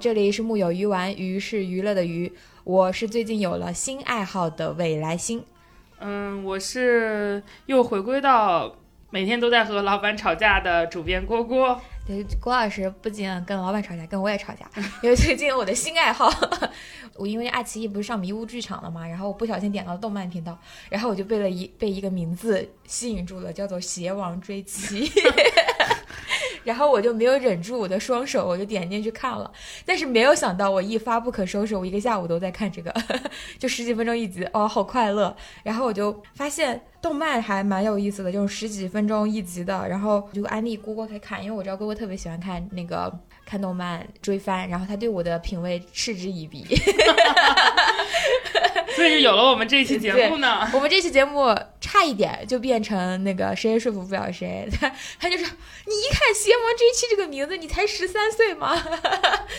这里是木有鱼丸，鱼是娱乐的鱼。我是最近有了新爱好的未来星。嗯，我是又回归到每天都在和老板吵架的主编郭郭。对，郭老师不仅跟老板吵架，跟我也吵架。因为最近我的新爱好，我因为爱奇艺不是上迷雾剧场了嘛，然后我不小心点到动漫频道，然后我就被了一被一个名字吸引住了，叫做《邪王追妻》。然后我就没有忍住我的双手，我就点进去看了。但是没有想到，我一发不可收拾，我一个下午都在看这个，就十几分钟一集，哦，好快乐。然后我就发现动漫还蛮有意思的，就是十几分钟一集的。然后就安利姑姑可以看，因为我知道姑姑特别喜欢看那个看动漫追番，然后他对我的品味嗤之以鼻。所以就有了我们这期节目呢。我们这期节目差一点就变成那个谁也说服不了谁。他 他就说：“你一看《邪魔追妻》这个名字，你才十三岁吗？”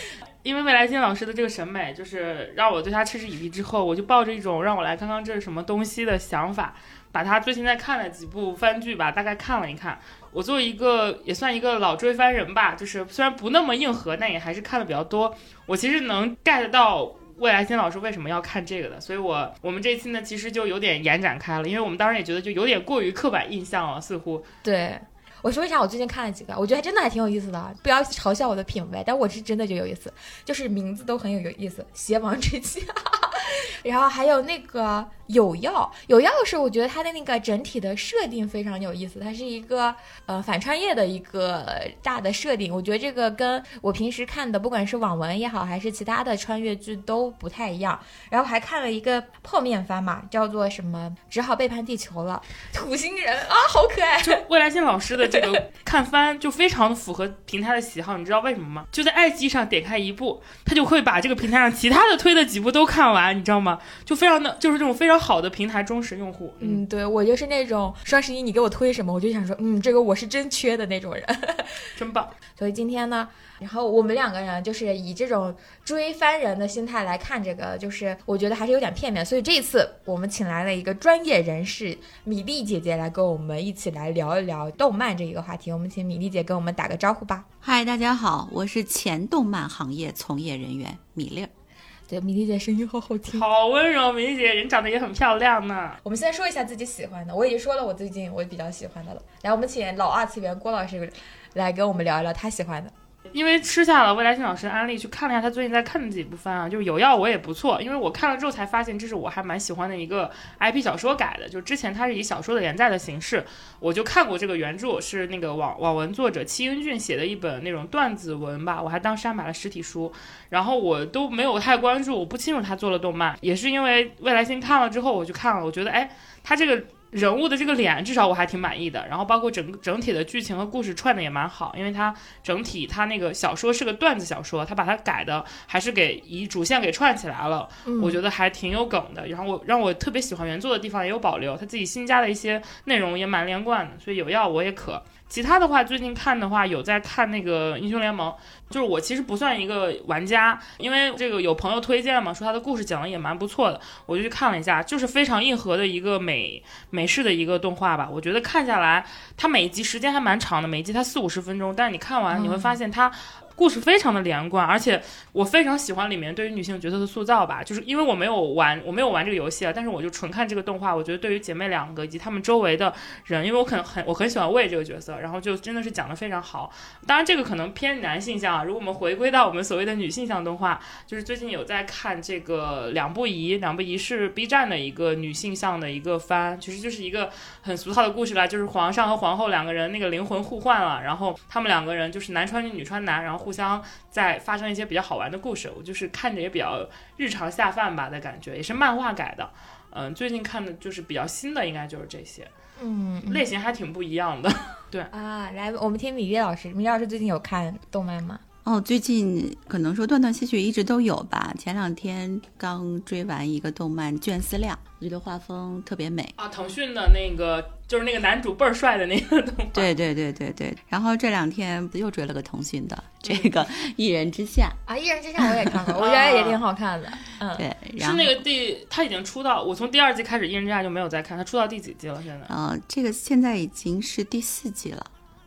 因为未来金老师的这个审美，就是让我对他嗤之以鼻。之后，我就抱着一种让我来看看这是什么东西的想法，把他最近在看的几部番剧吧，大概看了一看。我作为一个也算一个老追番人吧，就是虽然不那么硬核，但也还是看的比较多。我其实能 get 到。未来星老师为什么要看这个的？所以，我我们这期呢，其实就有点延展开了，因为我们当时也觉得就有点过于刻板印象了，似乎。对，我说一下，我最近看了几个，我觉得还真的还挺有意思的，不要嘲笑我的品味，但我是真的就有意思，就是名字都很有有意思，邪王之妻，然后还有那个。有药，有药是我觉得它的那个整体的设定非常有意思，它是一个呃反穿越的一个大的设定，我觉得这个跟我平时看的不管是网文也好，还是其他的穿越剧都不太一样。然后还看了一个破面番嘛，叫做什么只好背叛地球了，土星人啊，好可爱。就未来星老师的这个 看番就非常的符合平台的喜好，你知道为什么吗？就在爱奇艺上点开一部，他就会把这个平台上其他的推的几部都看完，你知道吗？就非常的就是这种非常。好的平台忠实用户，嗯，对我就是那种双十一你给我推什么，我就想说，嗯，这个我是真缺的那种人，真棒。所以今天呢，然后我们两个人就是以这种追番人的心态来看这个，就是我觉得还是有点片面。所以这一次我们请来了一个专业人士米粒姐姐来跟我们一起来聊一聊动漫这一个话题。我们请米粒姐跟我们打个招呼吧。嗨，大家好，我是前动漫行业从业人员米粒。米粒姐声音好好听，好温柔。米粒姐人长得也很漂亮呢。我们先说一下自己喜欢的，我已经说了我最近我比较喜欢的了。来，我们请老二次元郭老师来跟我们聊一聊他喜欢的。因为吃下了未来星老师的安利，去看了一下他最近在看的几部番啊，就是有药我也不错，因为我看了之后才发现这是我还蛮喜欢的一个 IP 小说改的，就之前它是以小说的连载的形式，我就看过这个原著是那个网网文作者戚英俊写的一本那种段子文吧，我还当时还买了实体书，然后我都没有太关注，我不清楚他做了动漫，也是因为未来星看了之后我就看了，我觉得哎，他这个。人物的这个脸，至少我还挺满意的。然后包括整整体的剧情和故事串的也蛮好，因为它整体它那个小说是个段子小说，它把它改的还是给以主线给串起来了，我觉得还挺有梗的。然后我让我特别喜欢原作的地方也有保留，他自己新加的一些内容也蛮连贯的，所以有药我也可。其他的话，最近看的话有在看那个英雄联盟，就是我其实不算一个玩家，因为这个有朋友推荐嘛，说他的故事讲的也蛮不错的，我就去看了一下，就是非常硬核的一个美美式的一个动画吧。我觉得看下来，它每一集时间还蛮长的，每一集它四五十分钟，但是你看完你会发现它。故事非常的连贯，而且我非常喜欢里面对于女性角色的塑造吧，就是因为我没有玩，我没有玩这个游戏啊，但是我就纯看这个动画，我觉得对于姐妹两个以及她们周围的人，因为我可能很我很喜欢魏这个角色，然后就真的是讲的非常好。当然这个可能偏男性向啊，如果我们回归到我们所谓的女性向动画，就是最近有在看这个两部仪，两部仪是 B 站的一个女性向的一个番，其实就是一个很俗套的故事啦，就是皇上和皇后两个人那个灵魂互换了，然后他们两个人就是男穿女，女穿男，然后。互相在发生一些比较好玩的故事，我就是看着也比较日常下饭吧的感觉，也是漫画改的。嗯，最近看的就是比较新的，应该就是这些。嗯，类型还挺不一样的。对啊，来，我们听米月老师，米月老师最近有看动漫吗？哦，最近可能说断断续续一直都有吧。前两天刚追完一个动漫《卷思量》，我觉得画风特别美啊。腾讯的那个就是那个男主倍儿帅的那个动漫。对对对对对。然后这两天不又追了个腾讯的这个《一人之下》啊，《一人之下》我也看了，我觉得也挺好看的。嗯，对，是那个第他已经出到我从第二季开始《一人之下》就没有再看，他出到第几季了？现在？呃，这个现在已经是第四季了。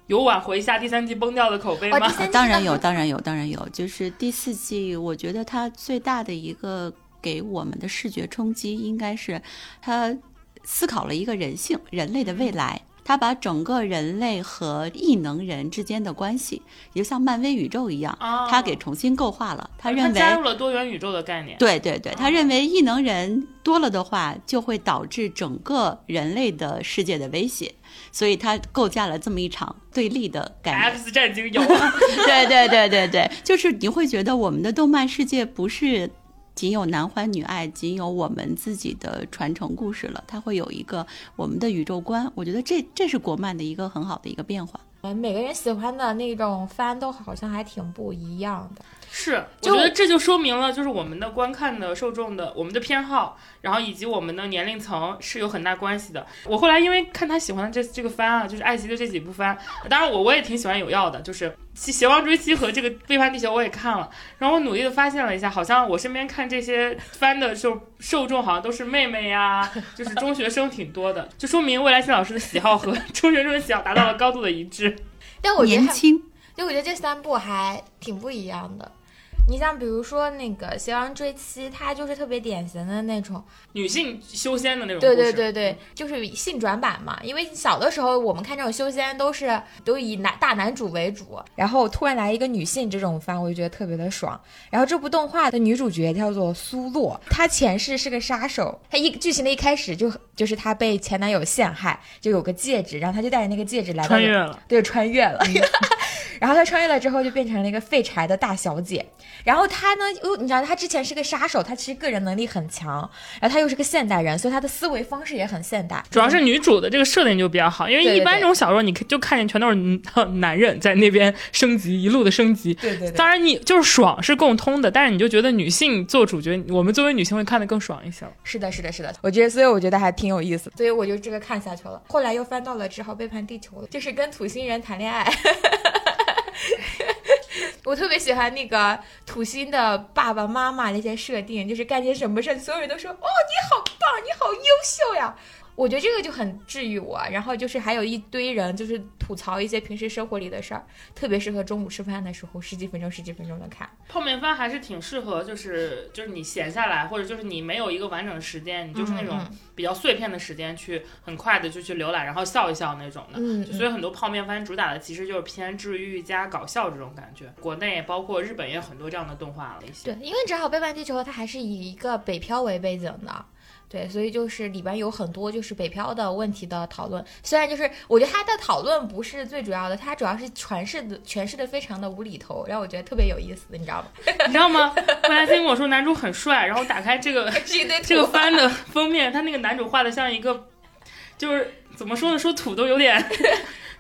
有挽回一下第三季崩掉的口碑吗？当然有，当然有，当然有。就是第四季，我觉得它最大的一个给我们的视觉冲击，应该是它思考了一个人性、人类的未来。它把整个人类和异能人之间的关系，也就像漫威宇宙一样，哦它给重新构化了。他认为加入了多元宇宙的概念。对对对，他认为异能人多了的话，就会导致整个人类的世界的威胁，所以他构架了这么一场对立的概念。X 战警有 啊，对对对对对，就是你会觉得我们的动漫世界不是仅有男欢女爱，仅有我们自己的传承故事了，它会有一个我们的宇宙观。我觉得这这是国漫的一个很好的一个变化。呃每个人喜欢的那种番都好像还挺不一样的。是，我觉得这就说明了，就是我们的观看的受众的我们的偏好，然后以及我们的年龄层是有很大关系的。我后来因为看他喜欢的这这个番啊，就是爱奇艺的这几部番，当然我我也挺喜欢有药的，就是《邪邪王追妻》和这个《背叛地球》我也看了，然后我努力的发现了一下，好像我身边看这些番的受受众好像都是妹妹呀，就是中学生挺多的，就说明未来新老师的喜好和 中学生的喜好达到了高度的一致。但我觉得，年轻，就我觉得这三部还挺不一样的。你像比如说那个《邪王追妻》，它就是特别典型的那种，女性修仙的那种故对事，对对对，就是性转版嘛。因为小的时候我们看这种修仙都是都以男大男主为主，然后突然来一个女性这种番，我就觉得特别的爽。然后这部动画的女主角叫做苏洛，她前世是个杀手，她一剧情的一开始就就是她被前男友陷害，就有个戒指，然后她就带着那个戒指来穿越了。对，穿越了。然后她穿越了之后，就变成了一个废柴的大小姐。然后他呢，又你知道，他之前是个杀手，他其实个人能力很强，然后他又是个现代人，所以他的思维方式也很现代。主要是女主的这个设定就比较好，因为一般这种小说，你看就看见全都是嗯男人在那边升级，一路的升级。对对对，当然，你就是爽是共通的，但是你就觉得女性做主角，我们作为女性会看得更爽一些。是的，是的，是的。我觉得，所以我觉得还挺有意思，所以我就这个看下去了。后来又翻到了《只好背叛地球》了，就是跟土星人谈恋爱。我特别喜欢那个土星的爸爸妈妈那些设定，就是干些什么事，所有人都说：“哦，你好棒，你好优秀呀！”我觉得这个就很治愈我。然后就是还有一堆人就是吐槽一些平时生活里的事儿，特别适合中午吃饭的时候十几分钟、十几分钟的看。泡面番还是挺适合，就是就是你闲下来，或者就是你没有一个完整的时间，你就是那种嗯比较碎片的时间去很快的就去浏览，然后笑一笑那种的。嗯，所以很多泡面番主打的其实就是偏治愈加搞笑这种感觉。国内包括日本也有很多这样的动画了一些。对，因为《正好背叛地球》它还是以一个北漂为背景的，对，所以就是里边有很多就是北漂的问题的讨论。虽然就是我觉得他的讨论不是最主要的，他主要是诠释的诠释的非常的无厘头，让我觉得特别有意思，你知道吗？你知道吗？后来星跟我说男主很帅，然后打开这个 这个土番的封面，他那个男主画的像一个，就是怎么说呢？说土都有点，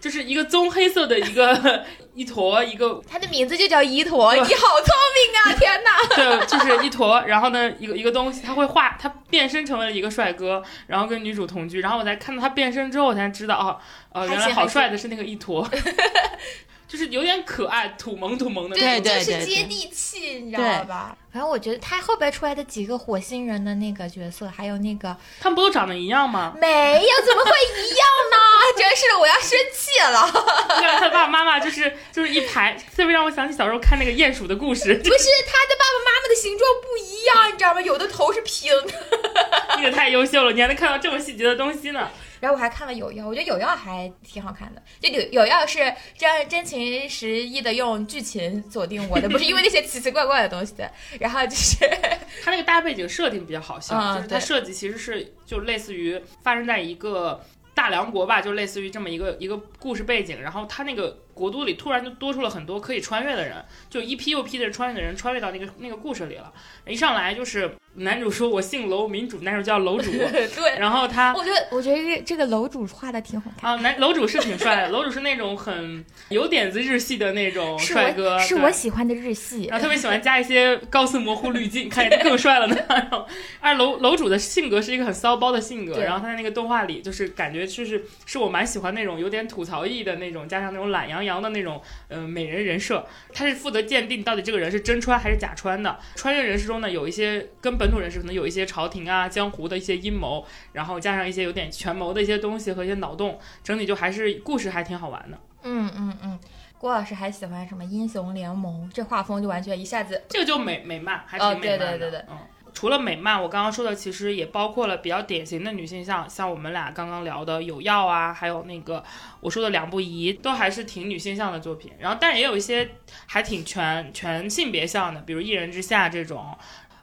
就是一个棕黑色的一个 一坨一个，它的名字就叫一坨，你好聪明啊！天哪！对，就是一坨。然后呢，一个一个东西，他会化，他变身成为了一个帅哥，然后跟女主同居。然后我才看到他变身之后，我才知道哦，呃，原来好帅的是那个一坨。就是有点可爱，土萌土萌的对那种。就是对对接地气，你知道吧？反正我觉得他后边出来的几个火星人的那个角色，还有那个他们不都长得一样吗？没有，怎么会一样呢？真是的，我要生气了。他爸爸妈妈就是就是一排，特别让我想起小时候看那个鼹鼠的故事，不是他的爸爸妈妈的形状不一样，你知道吗？有的头是平的。你也太优秀了，你还能看到这么细节的东西呢。然后我还看了有药，我觉得有药还挺好看的。就有有药是这样真情实意的用剧情锁定我的，不是因为那些奇奇怪怪的东西的。然后就是 它那个大背景设定比较好笑，嗯就是它设计其实是就类似于发生在一个大梁国吧，就类似于这么一个一个故事背景，然后它那个国都里突然就多出了很多可以穿越的人，就一批又批的穿越的人穿越到那个那个故事里了。一上来就是男主说我姓楼，民主，男主叫楼主，对，然后他我觉得我觉得这这个楼主画的挺好看。啊，男楼主是挺帅的，楼主是那种很有点子日系的那种帅哥，我是我喜欢的日系然，后特别喜欢加一些高斯模糊滤镜，看起来更帅了呢。然后，而楼楼主的性格是一个很骚包的性格，对然后他在那个动画里就是感觉就是是我蛮喜欢那种有点吐槽意的那种，加上那种懒洋洋的那种呃美人人设，他是负责鉴定到底这个人是真穿还是假穿的。穿越人士中呢，有一些跟本土人士可能有一些朝廷啊、江湖的一些阴谋，然后加上一些有点权谋的一些东西和一些脑洞，整体就还是故事还挺好玩的。嗯嗯嗯，郭老师还喜欢什么英雄联盟？这画风就完全一下子这个就美美漫，还哦挺美漫的。对对对对嗯。除了美漫，我刚刚说的其实也包括了比较典型的女性像，像我们俩刚刚聊的《有药》啊，还有那个我说的两不疑，都还是挺女性向的作品。然后，但也有一些还挺全全性别向的，比如《一人之下》这种。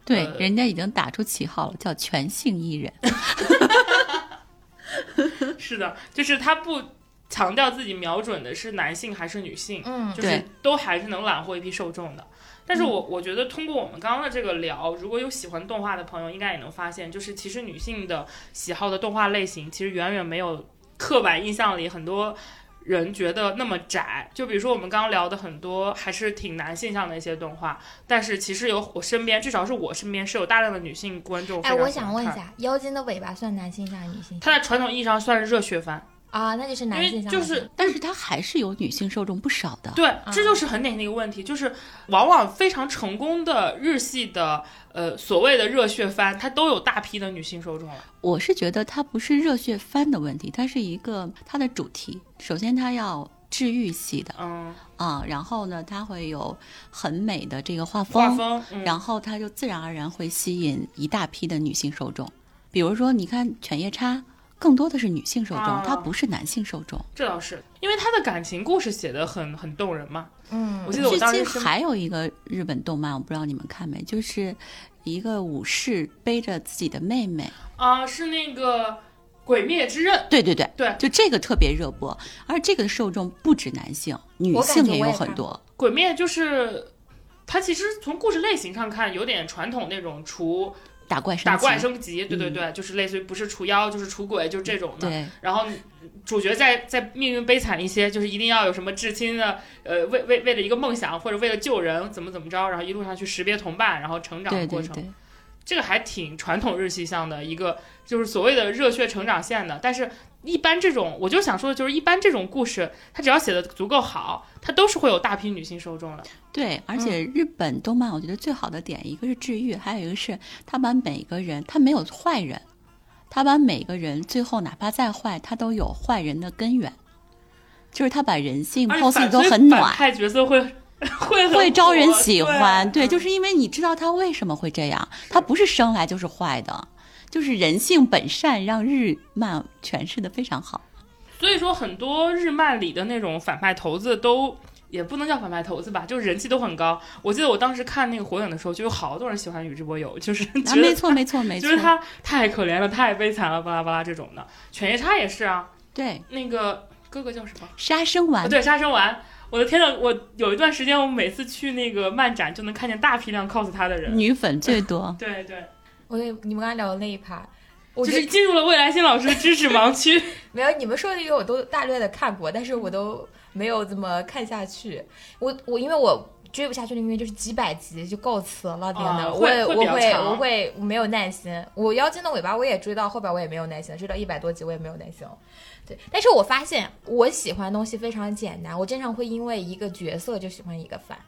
对，呃人家已经打出旗号了，叫全性艺人。是的，就是他不强调自己瞄准的是男性还是女性，嗯就是都还是能揽获一批受众的。但是我我觉得通过我们刚刚的这个聊，如果有喜欢动画的朋友，应该也能发现，就是其实女性的喜好的动画类型，其实远远没有刻板印象里很多人觉得那么窄。就比如说我们刚刚聊的很多还是挺男性向的一些动画，但是其实有我身边，至少是我身边是有大量的女性观众。哎，我想问一，下，妖精的尾巴算男性向还是女性向它在传统意义上算是热血番，啊？那就是男性向的，为就是但是它还是有女性受众不少的。对，这就是很典型的一个问题，就是往往非常成功的日系的呃所谓的热血番，它都有大批的女性受众了。我是觉得它不是热血番的问题，它是一个它的主题。首先，它要治愈系的嗯，啊，然后呢，它会有很美的这个画风画风，风，嗯、然后它就自然而然会吸引一大批的女性受众。比如说，你看《犬夜叉》，更多的是女性受众，啊它不是男性受众。这倒是，因为他的感情故事写的很很动人嘛。嗯，我记得我最近当时还有一个日本动漫，我不知道你们看没，就是一个武士背着自己的妹妹，啊、是那个《鬼灭之刃》。对对对，对就这个特别热播，而这个受众不止男性，女性也有很多。鬼灭就是它其实从故事类型上看，有点传统那种除打怪升打怪级升级，对对对，就是类似于不是除妖就是除鬼，就是这种的。对然后主角在在命运悲惨一些，就是一定要有什么至亲的，呃，为为为了一个梦想或者为了救人怎么怎么着，然后一路上去识别同伴，然后成长的过程。对对对，这个还挺传统日系向的一个，就是所谓的热血成长线的。但是，一般这种，我就想说的就是，一般这种故事，它只要写的足够好，它都是会有大批女性受众的。对，而嗯且日本动漫我觉得最好的点，一个是治愈，还有一个是他把每个人，他没有坏人，他把每个人最后哪怕再坏，他都有坏人的根源，就是他把人性剖析反所以得都很暖，反派角色会 会会招人喜欢。对，就是因为你知道他为什么会这样，他不是生来就是坏的，就是人性本善，让日漫诠释的非常好。所以说，很多日漫里的那种反派头子都也不能叫反派头子吧，就是人气都很高。我记得我当时看那个火影的时候，就有好多人喜欢宇智波鼬，就是啊，觉得没错，没错，没错就是他太可怜了，太悲惨了，巴拉巴拉这种的。犬夜叉也是啊，对，那个哥哥叫什么？杀生丸啊，对，杀生丸。我的天呐，我有一段时间，我每次去那个漫展就能看见大批量 cos 他的人。女粉最多。对 对，我对你们刚才聊的那一趴，我就是进入了未来新老师的知识盲区。没有你们说的这个我都大略的看过，但是我都没有怎么看下去。我我因为我追不下去的原因就是几百集就够词了，天呐，哦我我会我会我没有耐心。我妖精的尾巴我也追到后边我也没有耐心，追到一百多集我也没有耐心。对，但是我发现我喜欢的东西非常简单，我经常会因为一个角色就喜欢一个番。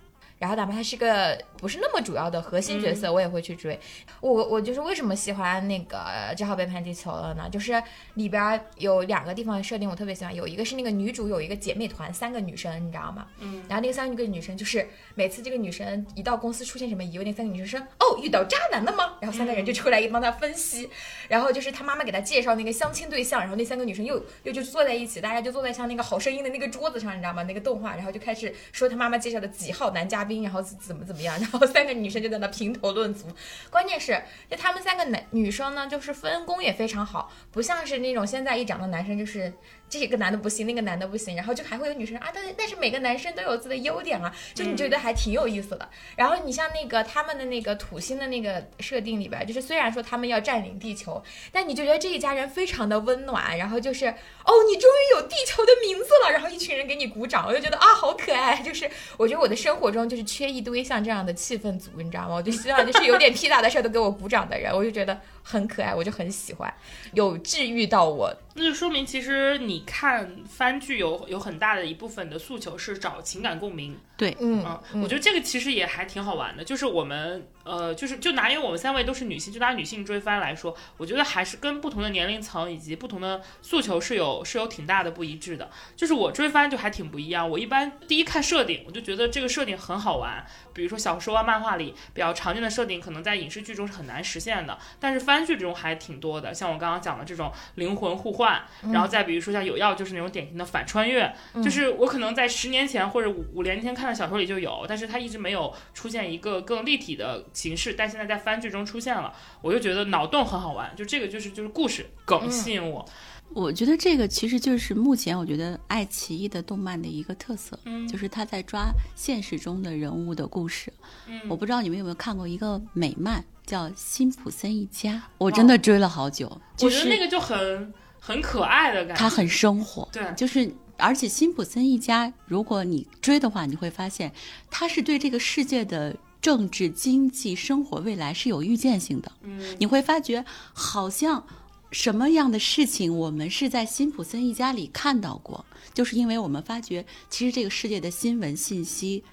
然后哪怕他是个不是那么主要的核心角色，我也会去追。我我就是为什么喜欢那个《只好背叛地球》了呢？就是里边有两个地方设定我特别喜欢，有一个是那个女主有一个姐妹团，三个女生，你知道吗？嗯，然后那个三个女生就是每次这个女生一到公司出现什么疑问，那三个女生说：“哦，遇到渣男了吗？”然后三个人就出来帮她分析。然后就是她妈妈给她介绍那个相亲对象，然后那三个女生又又就坐在一起，大家就坐在像那个好声音的那个桌子上，你知道吗？那个动画，然后就开始说她妈妈介绍的几号男嘉宾，然后怎么怎么样，然后三个女生就在那评头论足。关键是，就他们三个男女生呢，就是分工也非常好，不像是那种现在一长的男生就是。这个男的不行，那个男的不行，然后就还会有女生啊，但但是每个男生都有自己的优点啊，就你觉得还挺有意思的。然后你像那个他们的那个土星的那个设定里边，就是虽然说他们要占领地球，但你就觉得这一家人非常的温暖，然后就是哦，你终于有地球的名字了，然后一群人给你鼓掌，我就觉得啊，好可爱。就是我觉得我的生活中就是缺一堆像这样的气氛组，你知道吗？我就希望就是有点屁大的事儿都给我鼓掌的人，我就觉得很可爱，我就很喜欢，有治愈到我。那就说明其实你看番剧有有很大的一部分的诉求是找情感共鸣。嗯嗯，我觉得这个其实也还挺好玩的，就是我们呃，就是就拿因为我们三位都是女性，就拿女性追番来说，我觉得还是跟不同的年龄层以及不同的诉求是有是有挺大的不一致的。就是我追番就还挺不一样，我一般第一看设定，我就觉得这个设定很好玩，比如说小说啊、漫画里比较常见的设定，可能在影视剧中是很难实现的，但是番剧中还挺多的，像我刚刚讲的这种灵魂互换，然后再比如说像有药，就是那种典型的反穿越，就是我可能在十年前或者五五年前看的小说里就有。但是它一直没有出现一个更立体的形式，但现在在番剧中出现了，我就觉得脑洞很好玩，就这个就是就是故事梗吸引我。我觉得这个其实就是目前我觉得爱奇艺的动漫的一个特色，嗯。就是他在抓现实中的人物的故事。嗯。我不知道你们有没有看过一个美漫叫《辛普森一家》，我真的追了好久，就是我觉得那个就很很可爱的感觉，它很生活，对。就是而且辛普森一家，如果你追的话，你会发现他是对这个世界的政治、经济、生活未来是有预见性的。嗯你会发觉好像什么样的事情我们是在辛普森一家里看到过，就是因为我们发觉其实这个世界的新闻信息。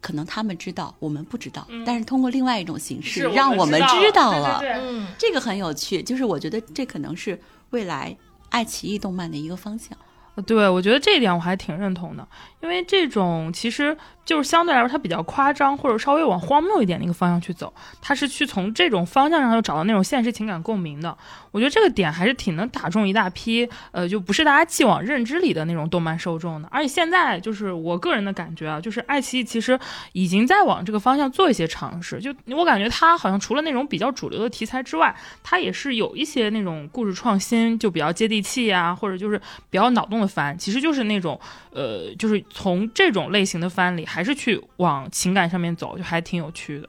可能他们知道，我们不知道，但是通过另外一种形式，是让我们知知道了，了。对对对嗯，这个很有趣，就是我觉得这可能是未来爱奇艺动漫的一个方向。对，我觉得这一点我还挺认同的，因为这种其实就是相对来说它比较夸张，或者稍微往荒谬一点的一个方向去走，它是去从这种方向上就找到那种现实情感共鸣的。我觉得这个点还是挺能打中一大批呃，就不是大家既往认知里的那种动漫受众的。而且现在就是我个人的感觉啊，就是爱奇艺其实已经在往这个方向做一些尝试。就我感觉它好像除了那种比较主流的题材之外，它也是有一些那种故事创新，就比较接地气呀、或者就是比较脑洞的番，其实就是那种呃，就是从这种类型的番里，还是去往情感上面走，就还挺有趣的。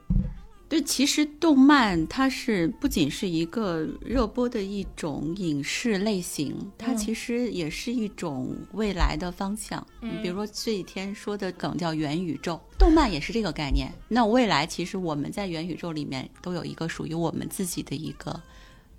对，其实动漫它是不仅是一个热播的一种影视类型，它嗯其实也是一种未来的方向。嗯比如说这几天说的梗叫元宇宙，动漫也是这个概念。那未来其实我们在元宇宙里面都有一个属于我们自己的一个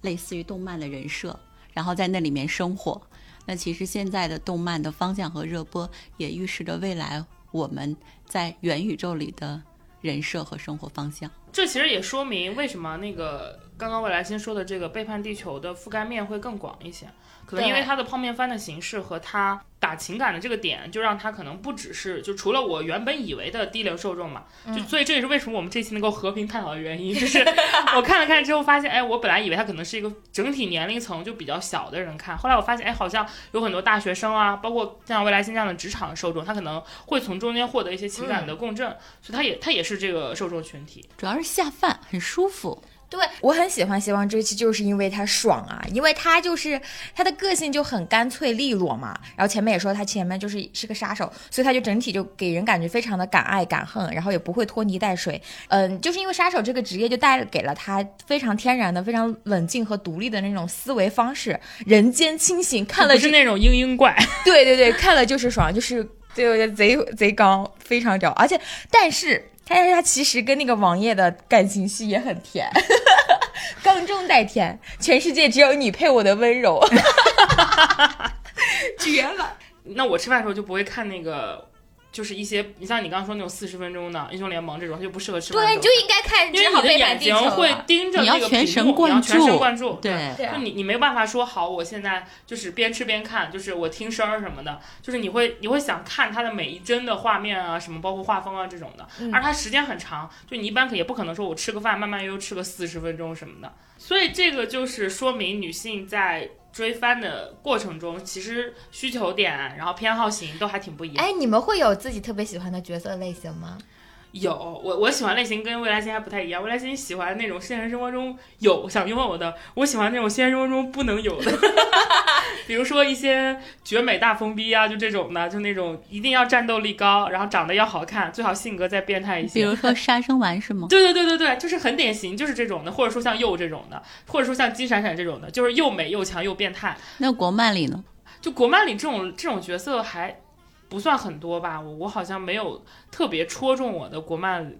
类似于动漫的人设，然后在那里面生活。那其实现在的动漫的方向和热播也预示着未来我们在元宇宙里的人设和生活方向。这其实也说明为什么那个刚刚未来先说的这个背叛地球的覆盖面会更广一些，可能因为对它的泡面番的形式和它打情感的这个点，就让它可能不只是就除了我原本以为的低龄受众嘛，就所以这也是为什么我们这期能够和平探讨的原因，就是我看了看之后发现，哎，我本来以为它可能是一个整体年龄层就比较小的人看，后来我发现，哎，好像有很多大学生啊，包括像未来新这样的职场受众，他可能会从中间获得一些情感的共振，所以他也他也是这个受众群体。主要是下饭，很舒服。对我很喜欢《希望追妻》，就是因为他爽啊，因为他就是他的个性就很干脆利落嘛。然后前面也说他前面就是是个杀手，所以他就整体就给人感觉非常的敢爱敢恨，然后也不会拖泥带水。嗯，就是因为杀手这个职业就带给了他非常天然的、非常冷静和独立的那种思维方式，人间清醒，看了就是那种嘤嘤怪，对对对，看了就是爽，就是对贼贼刚，非常屌。而且，但是，但是他其实跟那个王爷的感情戏也很甜，刚中带甜，全世界只有你配我的温柔，绝了。那我吃饭的时候就不会看那个，就是一些你像你刚刚说那种四十分钟的英雄联盟这种，它就不适合吃饭对，你就应该看，因为你的眼睛会盯着那个屏幕你要贯全神贯注，对。就你你没办法说好，我现在就是边吃边看，就是我听声儿什么的，就是你会你会想看它的每一帧的画面啊，什么包括画风啊这种的，嗯。而它时间很长，就你一般可也不可能说我吃个饭慢慢悠悠吃个四十分钟什么的，所以这个就是说明女性在追番的过程中，其实需求点然后偏好型都还挺不一样。哎，你们会有自己特别喜欢的角色类型吗？有我我喜欢类型跟未来星还不太一样，未来星喜欢那种现实生活中有想拥有的，我喜欢那种现实生活中不能有的，比如说一些绝美大疯逼啊，就这种的，就那种一定要战斗力高，然后长得要好看，最好性格再变态一些比。如说 杀生丸是吗？对对对对对，就是很典型，就是这种的，或者说像佑这种的，或者说像金闪闪这种的，就是又美又强又变态。那国漫里呢？就国漫里这种这种角色还不算很多吧，我我好像没有特别戳中我的国漫，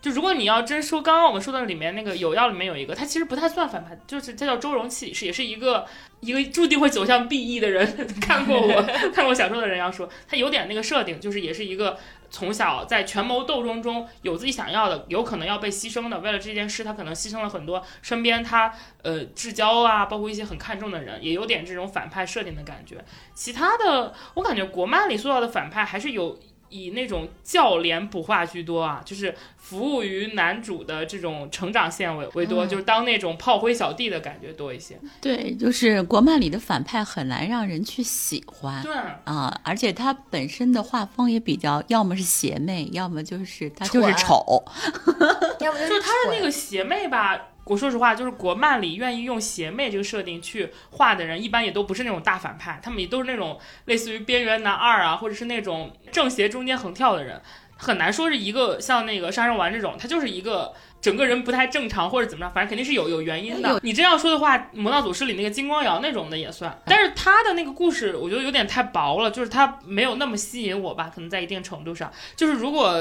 就如果你要真说刚刚我们说的里面那个有药里面有一个，他其实不太算反派，就是他叫周荣启，是也是一个一个注定会走向 BE 的人。看过我 看过小说的人要说，他有点那个设定，就是也是一个从小在权谋斗争中有自己想要的，有可能要被牺牲的。为了这件事，他可能牺牲了很多身边他呃至交啊，包括一些很看重的人，也有点这种反派设定的感觉。其他的，我感觉国漫里塑造的反派还是有。以那种教练补画居多啊，就是服务于男主的这种成长线为为多，就是当那种炮灰小弟的感觉多一些。对，就是国漫里的反派很难让人去喜欢。对啊，而且他本身的画风也比较，要么是邪魅，要么就是他就是丑，要么就是他的那个邪魅吧。我说实话，就是国漫里愿意用邪魅这个设定去画的人，一般也都不是那种大反派，他们也都是那种类似于边缘男二啊，或者是那种正邪中间横跳的人，很难说是一个像那个杀人丸这种，他就是一个整个人不太正常或者怎么着，反正肯定是有有原因的。你这样说的话，《魔道祖师》里那个金光瑶那种的也算，但是他的那个故事我觉得有点太薄了，就是他没有那么吸引我吧，可能在一定程度上，就是如果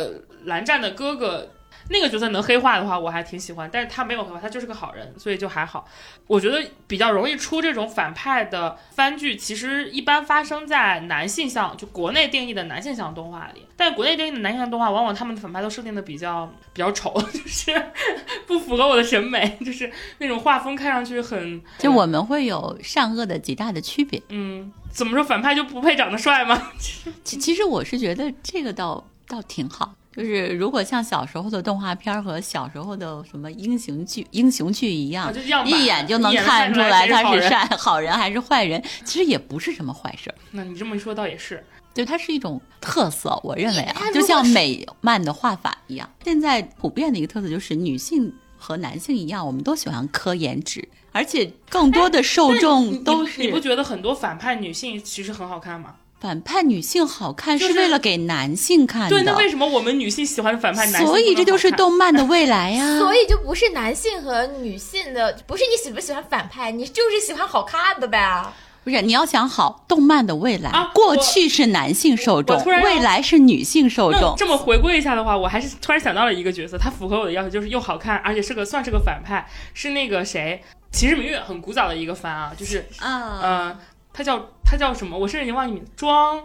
蓝湛的哥哥。那个角色能黑化的话，我还挺喜欢，但是他没有黑化，他就是个好人，所以就还好。我觉得比较容易出这种反派的番剧，其实一般发生在男性向，就国内定义的男性向动画里。但国内定义的男性向动画，往往他们的反派都设定的比较比较丑，就是不符合我的审美，就是那种画风看上去很……就我们会有善恶的极大的区别。嗯，怎么说反派就不配长得帅吗？其其实我是觉得这个倒倒挺好。就是如果像小时候的动画片和小时候的什么英雄剧、英雄剧一样，一眼就能看出来他是善好人还是坏人，其实也不是什么坏事。那你这么一说，倒也是，对，它是一种特色，我认为啊，就像美漫的画法一样。现在普遍的一个特色就是，女性和男性一样，我们都喜欢磕颜值，而且更多的受众都是。你不觉得很多反派女性其实很好看吗？反派女性好看是为了给男性看的，对，那为什么我们女性喜欢反派男性？所以这就是动漫的未来呀。所以就不是男性和女性的，不是你喜不喜欢反派，你就是喜欢好看的呗。不是，你要想好动漫的未来，过去是男性受众，未来是女性受众。这么回归一下的话，我还是突然想到了一个角色，他符合我的要求，就是又好看，而且是个算是个反派，是那个谁，《秦时明月》很古早的一个番啊，就是嗯。他叫他叫什么？我甚至已经忘记名。庄，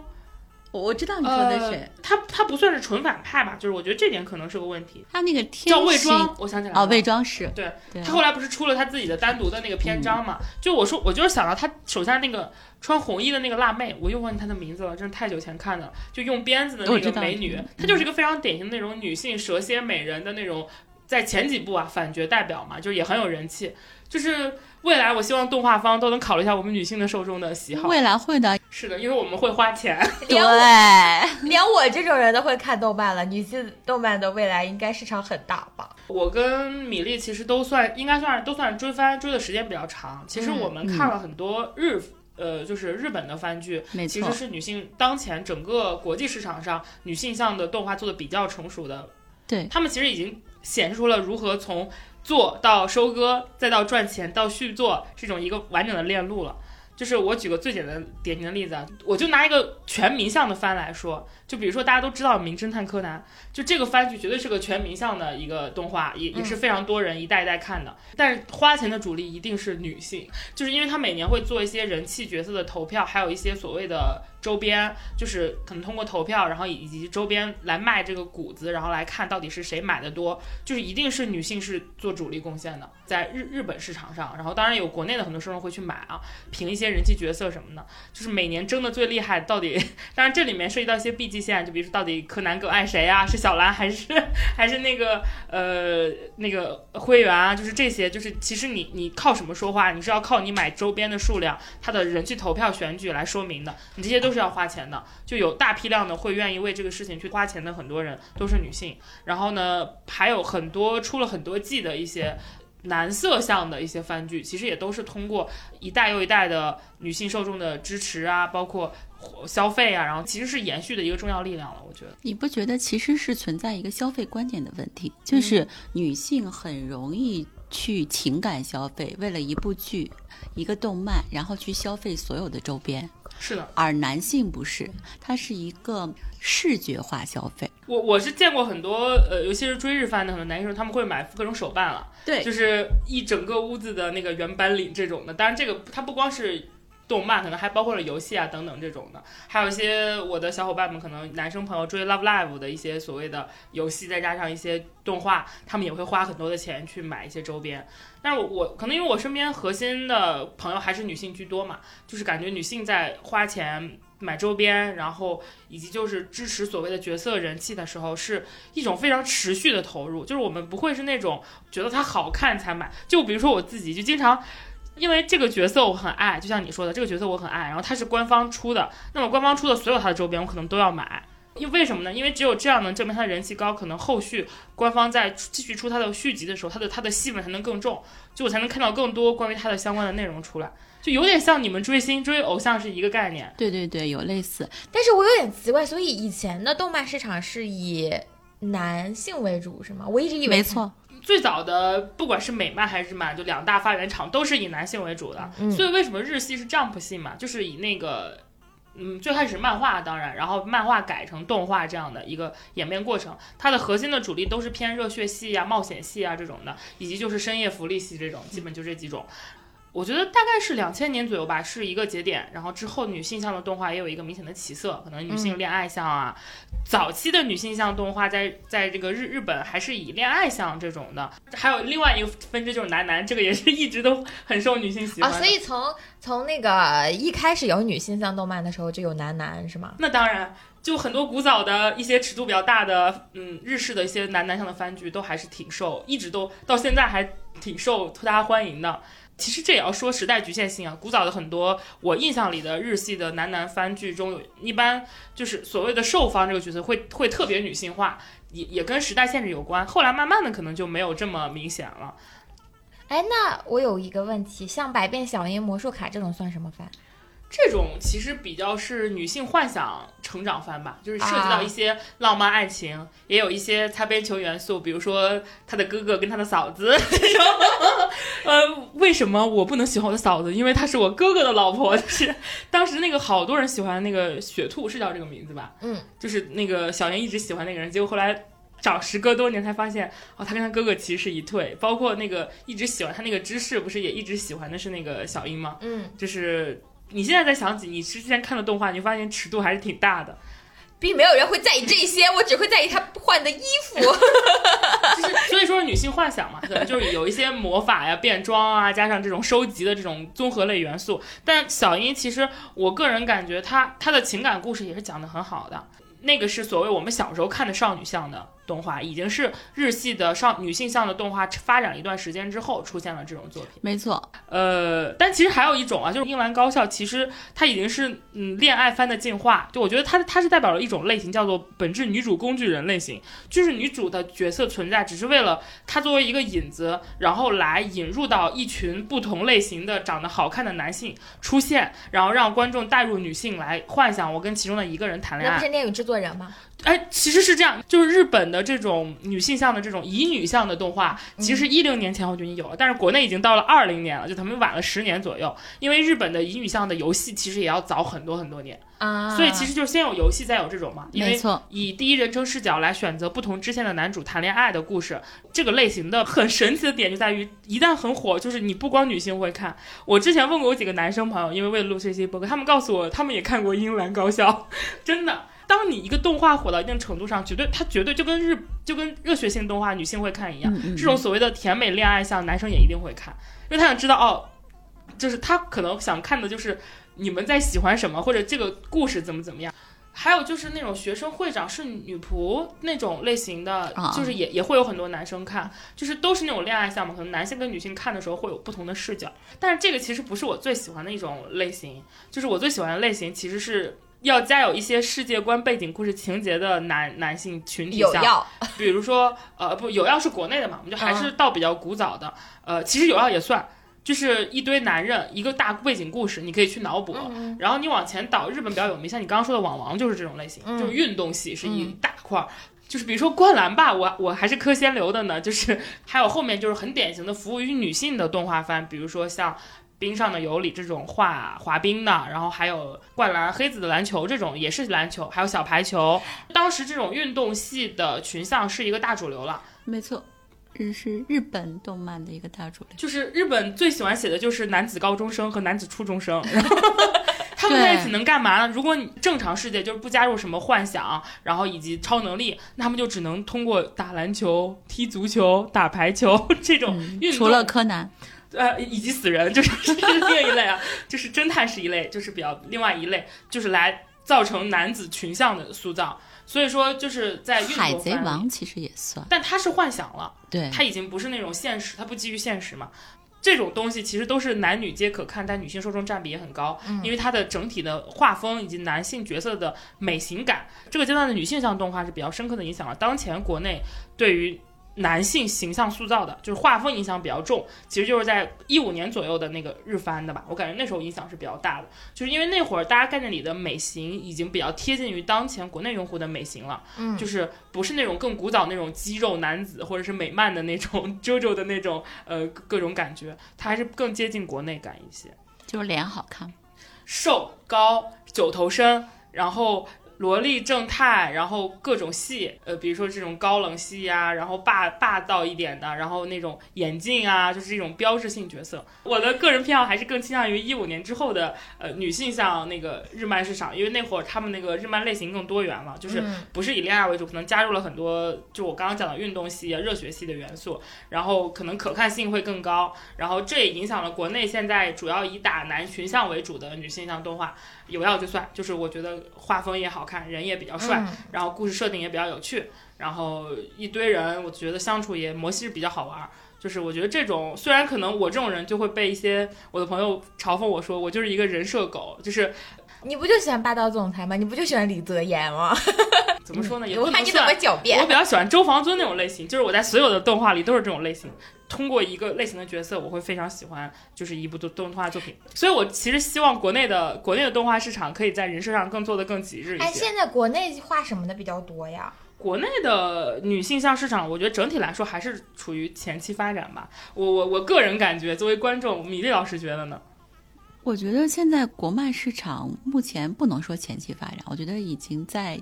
我知道你说的谁。他他不算是纯反派吧？就是我觉得这点可能是个问题。他那个叫魏庄，我想起来了。哦，魏庄是。对，他后来不是出了他自己的单独的那个篇章嘛？就我说，我就是想到他手下那个穿红衣的那个辣妹，我又忘记她的名字了，真是太久前看的。就用鞭子的那个美女，她就是一个非常典型的那种女性蛇蝎美人的那种，在前几部啊反角代表嘛，就也很有人气。就是未来，我希望动画方都能考虑一下我们女性的受众的喜好。未来会的，是的，因为我们会花钱。对，连我这种人都会看动漫了，女性动漫的未来应该市场很大吧？我跟米粒其实都算，应该算都算追番追的时间比较长。其实我们看了很多日，呃，就是日本的番剧，其实是女性当前整个国际市场上女性向的动画做的比较成熟的。对，他们其实已经显示出了如何从。做到收割，再到赚钱，到续作，这种一个完整的链路了。就是我举个最简单典型的例子啊，我就拿一个全民向的番来说，就比如说大家都知道《名侦探柯南》，就这个番剧绝对是个全民向的一个动画，也也是非常多人一代一代看的。但是花钱的主力一定是女性，就是因为她每年会做一些人气角色的投票，还有一些所谓的。周边就是可能通过投票，然后以及周边来卖这个谷子，然后来看到底是谁买的多，就是一定是女性是做主力贡献的，在日日本市场上，然后当然有国内的很多受众会去买啊，凭一些人气角色什么的，就是每年争的最厉害，到底 当然这里面涉及到一些 B 级线，就比如说到底柯南更爱谁啊？是小兰还是 还是那个呃那个灰原啊？就是这些，就是其实你你靠什么说话？你是要靠你买周边的数量，它的人气投票选举来说明的，你这些都。都是要花钱的，就有大批量的会愿意为这个事情去花钱的很多人都是女性，然后呢，还有很多出了很多季的一些男色向的一些番剧，其实也都是通过一代又一代的女性受众的支持啊，包括消费啊，然后其实是延续的一个重要力量了。我觉得你不觉得其实是存在一个消费观点的问题，就是女性很容易去情感消费，为了一部剧、一个动漫，然后去消费所有的周边。是的，而男性不是，它是一个视觉化消费。我我是见过很多呃，尤其是追日番的很多男生，他们会买各种手办了，对就是一整个屋子的那个原版领这种的。当然，这个它不光是动漫，可能还包括了游戏啊等等这种的，还有一些我的小伙伴们，可能男生朋友追 Love Live 的一些所谓的游戏，再加上一些动画，他们也会花很多的钱去买一些周边。但是我我可能因为我身边核心的朋友还是女性居多嘛，就是感觉女性在花钱买周边，然后以及就是支持所谓的角色人气的时候，是一种非常持续的投入。就是我们不会是那种觉得它好看才买，就比如说我自己就经常。因为这个角色我很爱，就像你说的，这个角色我很爱，然后它是官方出的，那么官方出的所有它的周边我可能都要买。因为为什么呢？因为只有这样能证明它的人气高，可能后续官方在继续出它的续集的时候，它的它的戏份才能更重，就我才能看到更多关于它的相关的内容出来，就有点像你们追星追偶像是一个概念。对对对，有类似。但是我有点奇怪，所以以前的动漫市场是以男性为主是吗？我一直以为没错，最早的不管是美漫还是日漫，就两大发源厂都是以男性为主的，嗯所以为什么日系是 Jump 系嘛，就是以那个。嗯，最开始漫画当然，然后漫画改成动画这样的一个演变过程，它的核心的主力都是偏热血系啊、冒险系啊这种的，以及就是深夜福利系这种，基本就这几种。我觉得大概是两千年左右吧，是一个节点。然后之后女性向的动画也有一个明显的起色，可能女性恋爱向啊，早期的女性向动画在在这个日日本还是以恋爱向这种的。还有另外一个分支就是男男，这个也是一直都很受女性喜欢。所以从从那个一开始有女性向动漫的时候就有男男是吗？那当然，就很多古早的一些尺度比较大的，嗯，日式的一些男男向的番剧都还是挺受，一直都到现在还挺受大家欢迎的。其实这也要说时代局限性啊，古早的很多我印象里的日系的男男番剧中有，一般就是所谓的受方这个角色会会特别女性化，也也跟时代限制有关。后来慢慢的可能就没有这么明显了。哎，那我有一个问题，像《百变小樱魔术卡》这种算什么番？这种其实比较是女性幻想成长番吧，就是涉及啊到一些浪漫爱情，也有一些擦边球元素，比如说他的哥哥跟他的嫂子。呃，为什么我不能喜欢我的嫂子？因为她是我哥哥的老婆。就是当时那个好多人喜欢那个雪兔，是叫这个名字吧？嗯，就是那个小妍一直喜欢那个人，结果后来。找时隔多年才发现，哦，他跟他哥哥其实是一对，包括那个一直喜欢他那个芝士，不是也一直喜欢的是那个小樱吗？嗯，就是你现在再想起你之前看的动画，你发现尺度还是挺大的。并没有人会在意这些，我只会在意他换的衣服。就是所以说女性幻想嘛，可能就是有一些魔法呀、变装啊，加上这种收集的这种综合类元素。但小樱其实我个人感觉她她的情感故事也是讲的很好的。那个是所谓我们小时候看的少女向的动画，已经是日系的上女性向的动画发展一段时间之后出现了这种作品。没错，呃，但其实还有一种啊，就是樱兰高校，其实它已经是嗯恋爱番的进化。就我觉得它它是代表了一种类型，叫做本质女主工具人类型，就是女主的角色存在只是为了她作为一个引子，然后来引入到一群不同类型的长得好看的男性出现，然后让观众带入女性来幻想我跟其中的一个人谈恋爱那不。是电影制作人吗？哎，其实是这样，就是日本的这种女性向的这种乙女向的动画，其实一零年前后就已经有了，但是国内已经到了二零年了，就他们晚了十年左右。因为日本的乙女向的游戏其实也要早很多很多年，啊，所以其实就是先有游戏，再有这种嘛。因为没错，以第一人称视角来选择不同支线的男主谈恋爱的故事，这个类型的很神奇的点就在于，一旦很火，就是你不光女性会看。我之前问过我几个男生朋友，因为为了录这期播客，他们告诉我他们也看过《樱兰高校》，真的。当你一个动画火到一定程度上，绝对它绝对就跟日就跟热血性动画女性会看一样，嗯嗯这种所谓的甜美恋爱向，男生也一定会看，因为他想知道哦，就是他可能想看的就是你们在喜欢什么，或者这个故事怎么怎么样。还有就是那种学生会长是女仆那种类型的，啊就是也也会有很多男生看，就是都是那种恋爱项目，可能男性跟女性看的时候会有不同的视角。但是这个其实不是我最喜欢的一种类型，就是我最喜欢的类型其实是要加有一些世界观、背景故事情节的男男性群体像，比如说呃不有药是国内的嘛，我们就还是到比较古早的，呃其实有药也算。就是一堆男人，一个大背景故事，你可以去脑补。嗯然后你往前倒，日本比较有名，像你刚刚说的《网王》就是这种类型，嗯就是运动系是一大块儿。就是比如说《灌篮吧》，我我还是磕先流的呢。就是还有后面就是很典型的服务于女性的动画番，比如说像冰上的尤里这种滑滑冰的，然后还有灌篮黑子的篮球这种也是篮球，还有小排球。当时这种运动系的群像是一个大主流了。没错，这是日本动漫的一个大主流。就是日本最喜欢写的就是男子高中生和男子初中生，然 后他们在一起能干嘛呢？如果你正常世界就是不加入什么幻想，然后以及超能力，那他们就只能通过打篮球、踢足球、打排球这种运动，除了柯南，呃，以及死人，就是 是另一类啊，就是侦探是一类，就是比较另外一类，就是来造成男子群像的塑造。所以说，就是在海贼王其实也算。但它是幻想了。对，它已经不是那种现实，它不基于现实嘛。这种东西其实都是男女皆可看，但女性受众占比也很高，因为它的整体的画风以及男性角色的美型感，这个阶段的女性向动画是比较深刻的影响了当前国内对于男性形象塑造的，就是画风影响比较重。其实就是在一五年左右的那个日番的吧，我感觉那时候影响是比较大的，就是因为那会儿大家概念里的美型已经比较贴近于当前国内用户的美型了。嗯，就是不是那种更古早那种肌肉男子，或者是美漫的那种 JoJo 的那种呃各各种感觉，它还是更接近国内感一些。就是脸好看。瘦高九头身，然后萝莉正太，然后各种戏，呃，比如说这种高冷系呀，然后霸霸道一点的，然后那种眼镜啊，就是这种标志性角色。我的个人偏好还是更倾向于一五年之后的呃女性向那个日漫市场，因为那会儿他们那个日漫类型更多元了，就是嗯不是以恋爱为主，可能加入了很多就我刚刚讲的运动系、啊、热血系的元素，然后可能可看性会更高，然后这也影响了国内现在主要以打男群像为主的女性向动画。有要就算，就是我觉得画风也好看，人也比较帅，嗯然后故事设定也比较有趣，然后一堆人，我觉得相处也模式比较好玩儿。就是我觉得这种虽然可能我这种人就会被一些我的朋友嘲讽我说我就是一个人设狗，就是你不就喜欢霸道总裁吗？你不就喜欢李泽言吗？怎么说呢，也我看你怎么狡辩我比。较喜欢周防尊那种类型，就是我在所有的动画里都是这种类型。通过一个类型的角色，我会非常喜欢，就是一部动动画作品。所以我其实希望国内的国内的动画市场可以在人设上更做得更极致一些。哎，现在国内画什么的比较多呀？国内的女性向市场，我觉得整体来说还是处于前期发展吧。我我我个人感觉，作为观众，米粒老师觉得呢？我觉得现在国漫市场目前不能说前期发展，我觉得已经在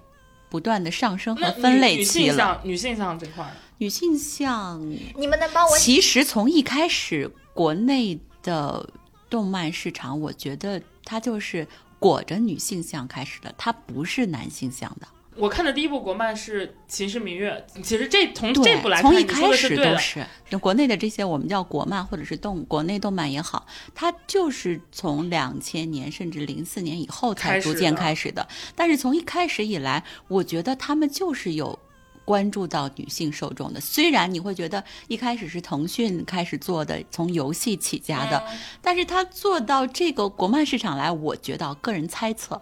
不断的上升和分女女类期了。性向女性向这块，女性向你们能帮我其实从一开始，国内的动漫市场，我觉得它就是裹着女性向开始的，它不是男性向的。我看的第一部国漫是《秦时明月》，其实这从这部来看，从一开。始都是。就国内的这些我们叫国漫或者是动国内动漫也好，它就是从两千年甚至零四年以后才逐渐开始的。但是从一开始以来，我觉得他们就是有。关注到女性受众的，虽然你会觉得一开始是腾讯开始做的，从游戏起家的，嗯但是他做到这个国漫市场来，我觉得个人猜测，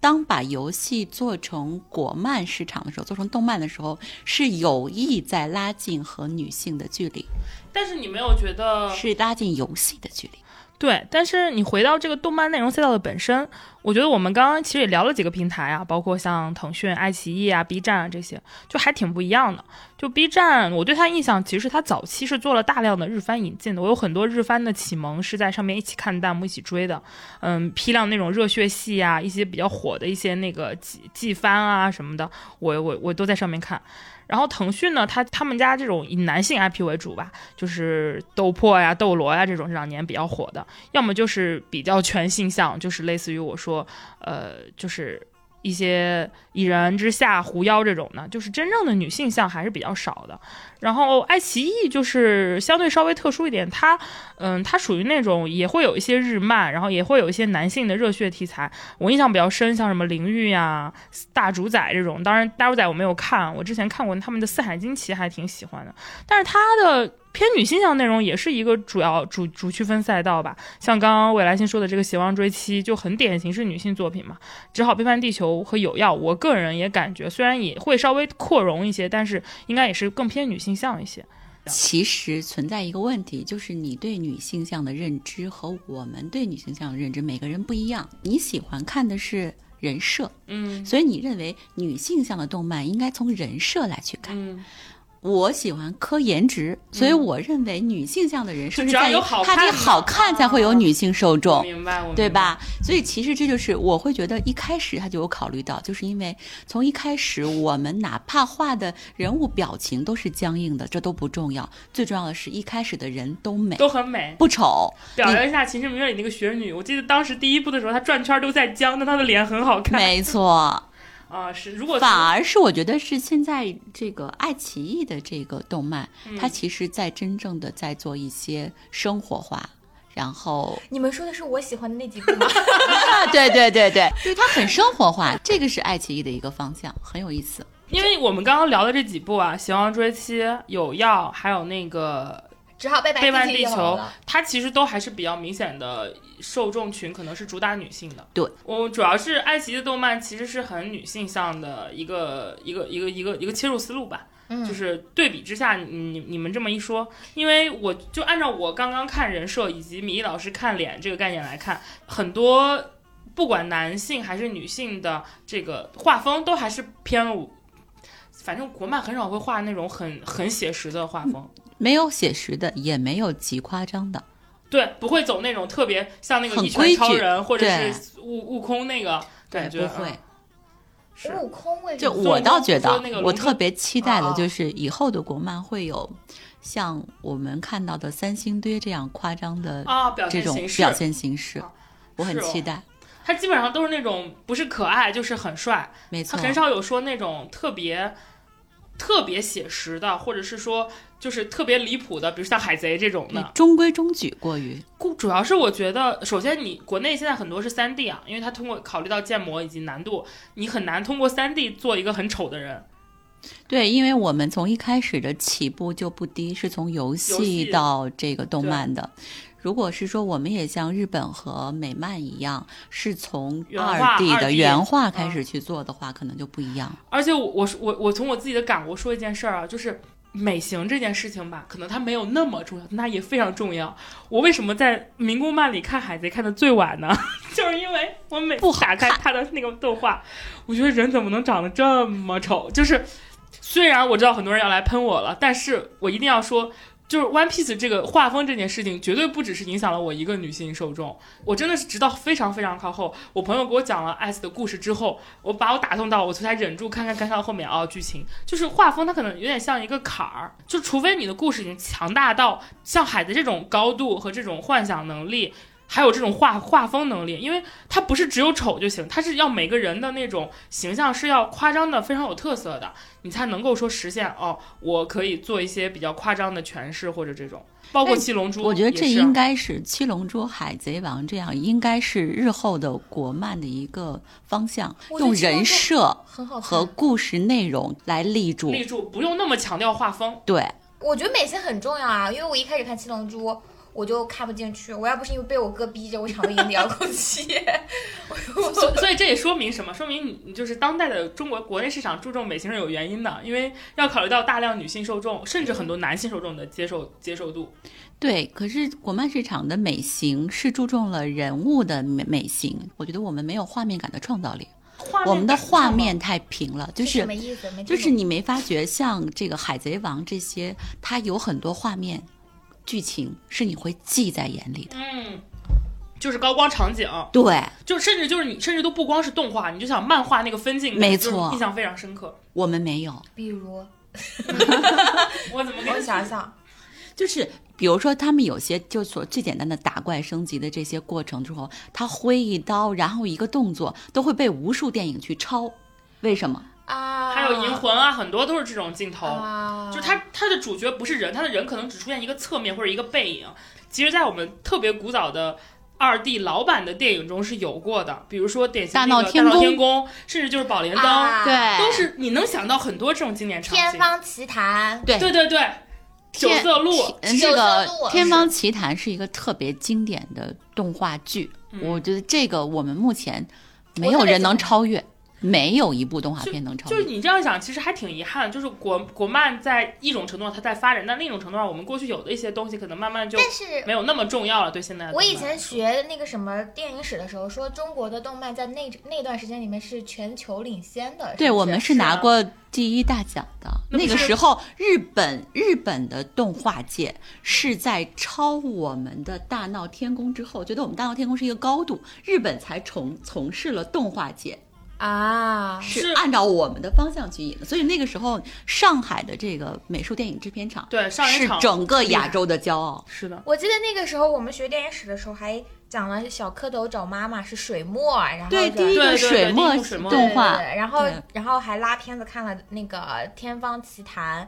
当把游戏做成国漫市场的时候，做成动漫的时候，是有意在拉近和女性的距离，但是你没有觉得是拉近游戏的距离。对，但是你回到这个动漫内容赛道的本身，我觉得我们刚刚其实也聊了几个平台啊，包括像腾讯、爱奇艺啊、B 站啊这些，就还挺不一样的。就 B 站，我对它印象其实它早期是做了大量的日番引进的，我有很多日番的启蒙是在上面一起看弹幕、一起追的。嗯，批量那种热血系啊，一些比较火的一些那个季季番啊什么的，我我我都在上面看。然后腾讯呢，他他们家这种以男性 IP 为主吧，就是斗破呀、斗罗呀这种这两年比较火的，要么就是比较全性向，就是类似于我说，呃，就是一些蚁人之下、狐妖这种的，就是真正的女性向还是比较少的。然后爱奇艺就是相对稍微特殊一点，它，嗯，它属于那种也会有一些日漫，然后也会有一些男性的热血题材。我印象比较深，像什么灵域呀、大主宰这种。当然，大主宰我没有看，我之前看过他们的《四海惊奇》，还挺喜欢的。但是它的偏女性向内容也是一个主要主主区分赛道吧。像刚刚未来星说的这个《邪王追妻》，就很典型是女性作品嘛。只好背叛地球和有药，我个人也感觉虽然也会稍微扩容一些，但是应该也是更偏女性向一些。其实存在一个问题，就是你对女性向的认知和我们对女性向的认知，每个人不一样。你喜欢看的是人设，嗯所以你认为女性向的动漫应该从人设来去看。嗯我喜欢磕颜值，所以我认为女性向的人设就只要是在于有好看得好看才会有女性受众。明白，我明白对？吧？所以其实这就是我会觉得一开始他就有考虑到，就是因为从一开始我们哪怕画的人物表情都是僵硬的，这都不重要，最重要的是一开始的人都美，都很美。不丑。表扬一下《秦时明月》里那个雪女，我记得当时第一部的时候，她转圈都在僵，但她的脸很好看。没错，啊，是如果反而是我觉得是现在这个爱奇艺的这个动漫，嗯它其实在真正的在做一些生活化。然后，你们说的是我喜欢的那几部吗？对，对对对对，对它很生活化，这个是爱奇艺的一个方向，很有意思。因为我们刚刚聊的这几部啊，《邪王追妻》、《有药》，还有那个只好背《背叛叛地球。它其实都还是比较明显的受众群，可能是主打女性的。对，我主要是爱奇艺的动漫其实是很女性向的一个一个一个一个一个切入思路吧。嗯就是对比之下，你你你们这么一说，因为我就按照我刚刚看人设以及米粒老师看脸这个概念来看，很多不管男性还是女性的这个画风都还是偏。反正国漫很少会画那种很很写实的画风，没有写实的，也没有极夸张的。对，不会走那种特别像那个一拳很规矩超人或者是悟悟空那个感觉，不会。嗯。是。悟空为什么？就我倒觉得我特别期待的啊就是以后的国漫会有像我们看到的三星堆这样夸张的啊，表这种表现形式啊，我很期待。他基本上都是那种不是可爱就是很帅，没错，他很少有说那种特别特别写实的，或者是说就是特别离谱的，比如像海贼这种的。中规中矩过于。主要是我觉得，首先你国内现在很多是三 D 啊，因为它通过考虑到建模以及难度，你很难通过三 D 做一个很丑的人。对，因为我们从一开始的起步就不低，是从游戏到这个动漫的。如果是说我们也像日本和美漫一样，是从二 D 的原画开嗯始去做的话，可能就不一样。而且我我我我从我自己的感悟说一件事儿啊，就是美型这件事情吧，可能它没有那么重要，但它也非常重要。我为什么在民工漫里看海贼看的最晚呢？就是因为我每次不打开看它的那个动画，我觉得人怎么能长得这么丑？就是虽然我知道很多人要来喷我了，但是我一定要说。就是 One Piece 这个画风这件事情，绝对不只是影响了我一个女性受众。我真的是直到非常非常靠后，我朋友给我讲了 Ace 的故事之后，我把我打动到，我才忍住看看看到后面哦，剧情就是画风，它可能有点像一个坎儿，就除非你的故事已经强大到像海的这种高度和这种幻想能力。还有这种画画风能力，因为它不是只有丑就行，它是要每个人的那种形象是要夸张的，非常有特色的，你才能够说实现哦，我可以做一些比较夸张的诠释或者这种，包括七龙珠，我觉得这应该是《七龙珠》《海贼王》这样，应该是日后的国漫的一个方向，用人设和故事内容来立住。立住，不用那么强调画风。对，我觉得美型很重要啊，因为我一开始看《七龙珠》，我就看不进去。我要不是因为被我哥逼着，我肠胃炎的遥控器。所所以这也说明什么？说明你你就是当代的中国国内市场注重美型是有原因的，因为要考虑到大量女性受众，甚至很多男性受众的接受接受度。对，可是国漫市场的美型是注重了人物的美美型，我觉得我们没有画面感的创造力，我们的画面太平了，就是什么意思？就是你没发觉像这个《海贼王》这些，它有很多画面剧情是你会记在眼里的。嗯，就是高光场景，对就甚至就是你甚至都不光是动画，你就想漫画那个分镜没错印象非常深刻。我们没有，比如，我怎么跟我你想想，就是比如说他们有些就所最简单的打怪升级的这些过程之后，他挥一刀，然后一个动作都会被无数电影去抄，为什么？啊，还有银魂啊，很多都是这种镜头。啊，就他他的主角不是人，他的人可能只出现一个侧面或者一个背影。其实，在我们特别古早的二 D 老版的电影中是有过的，比如说典型大那个大闹闹天宫天宫，甚至就是宝莲灯，啊对都是你能想到很多这种经典场景。天方奇谭，对对对对，九色鹿，这个《天方奇谭》是一个特别经典的动画剧，嗯我觉得这个我们目前没有人能超越。没有一部动画片能超就是。你这样想，其实还挺遗憾。就是国国漫在一种程度上它在发展，但另一种程度上，我们过去有的一些东西可能慢慢就但是没有那么重要了。对现在我以前学那个什么电影史的时候，说中国的动漫在那那段时间里面是全球领先的。对，我们是是拿过第一大奖的。那个时候，日本日本的动画界是在超我们的大闹天宫之后，觉得我们大闹天宫是一个高度，日本才从从事了动画界，啊，是按照我们的方向去引的。所以那个时候，上海的这个美术电影制片厂对上是整个亚洲的骄傲。是的，我记得那个时候我们学电影史的时候还讲了小蝌蚪找妈妈是水墨，然后对，第一个对对对水墨动画然后然后还拉片子看了那个《天方奇谭》，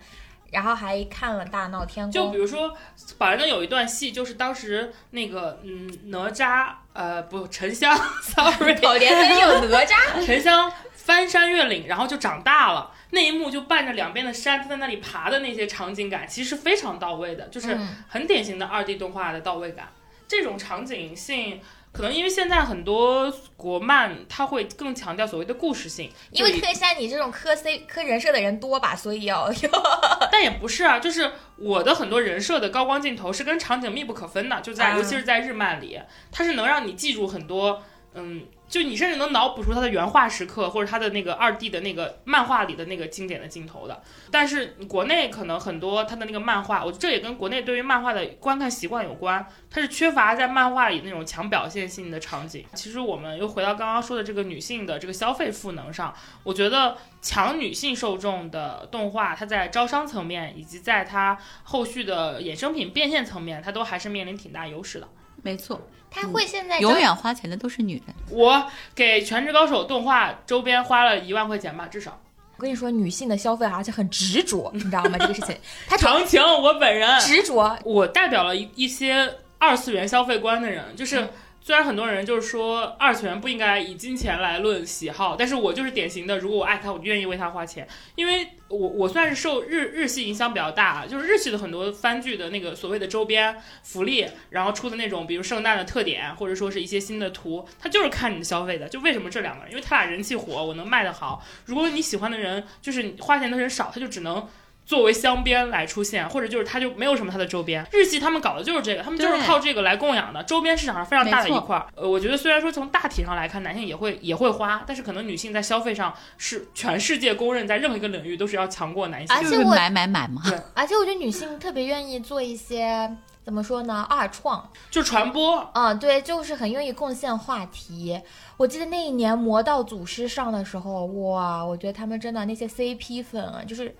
然后还看了《大闹天宫就比》。如说，反正有一段戏，就是当时那个嗯哪吒呃不沉香，sorry，宝莲灯有哪吒，沉香翻山越岭，然后就长大了。那一幕就伴着两边的山，他在那里爬的那些场景感，其实非常到位的，就是嗯很典型的二 D 动画的到位感。这种场景性，可能因为现在很多国漫它会更强调所谓的故事性，因为特别像你这种磕 C 磕人设的人多吧，所以要要 但也不是啊，就是我的很多人设的高光镜头是跟场景密不可分的，就在、啊。尤其是在日漫里，它是能让你记住很多，嗯，就你甚至能脑补出它的原画时刻或者它的那个二 D 的那个漫画里的那个经典的镜头的。但是国内可能很多它的那个漫画，我这也跟国内对于漫画的观看习惯有关，它是缺乏在漫画里那种强表现性的场景。其实我们又回到刚刚说的这个女性的这个消费赋能上，我觉得强女性受众的动画，它在招商层面以及在它后续的衍生品变现层面，它都还是面临挺大优势的。没错，他会现在永远花钱的都是女人。我给《全职高手》动画周边花了一万块钱吧，至少。我跟你说，女性的消费而且很执着，你知道吗？这个事情，她长情，我本人，执着，我代表了一一些二次元消费观的人，就是。虽然很多人就是说二次元不应该以金钱来论喜好，但是我就是典型的，如果我爱他，我愿意为他花钱。因为我我算是受日日系影响比较大，就是日系的很多番剧的那个所谓的周边福利，然后出的那种，比如圣诞的特点，或者说是一些新的图，它就是看你的消费的。就为什么这两个人？因为他俩人气火，我能卖得好。如果你喜欢的人就是花钱的人少，他就只能。作为镶边来出现，或者就是它就没有什么它的周边。日系他们搞的就是这个，他们就是靠这个来供养的。周边市场上非常大的一块儿。呃，我觉得虽然说从大体上来看，男性也会也会花，但是可能女性在消费上是全世界公认，在任何一个领域都是要强过男性。而且我就是买买买嘛。而且我觉得女性特别愿意做一些怎么说呢，二创，就传播，嗯，对，就是很愿意贡献话题。我记得那一年《魔道祖师》上的时候，哇，我觉得他们真的那些 CP 粉啊，就是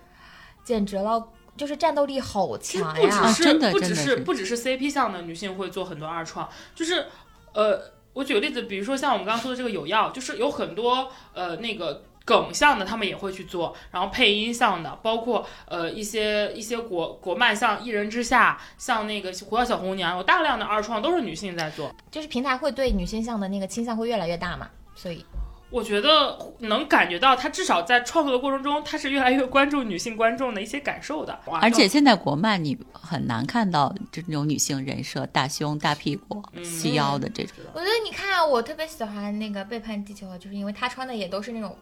简直了，就是战斗力好强呀不只强呀！啊是、真的不只是是不只是 CP 向的女性会做很多二创，就是呃，我举个例子，比如说像我们刚刚说的这个有药，就是有很多呃那个。梗向的他们也会去做，然后配音向的，包括呃一些一些国国漫，像《一人之下》，像那个《狐妖小红娘》，有大量的二创都是女性在做。就是平台会对女性向的那个倾向会越来越大嘛，所以我觉得能感觉到，他至少在创作的过程中，他是越来越关注女性观众的一些感受的。而且现在国漫你很难看到这种女性人设，大胸、大屁股、嗯细腰的这种。我觉得你看，我特别喜欢那个《背叛地球》，就是因为他穿的也都是那种，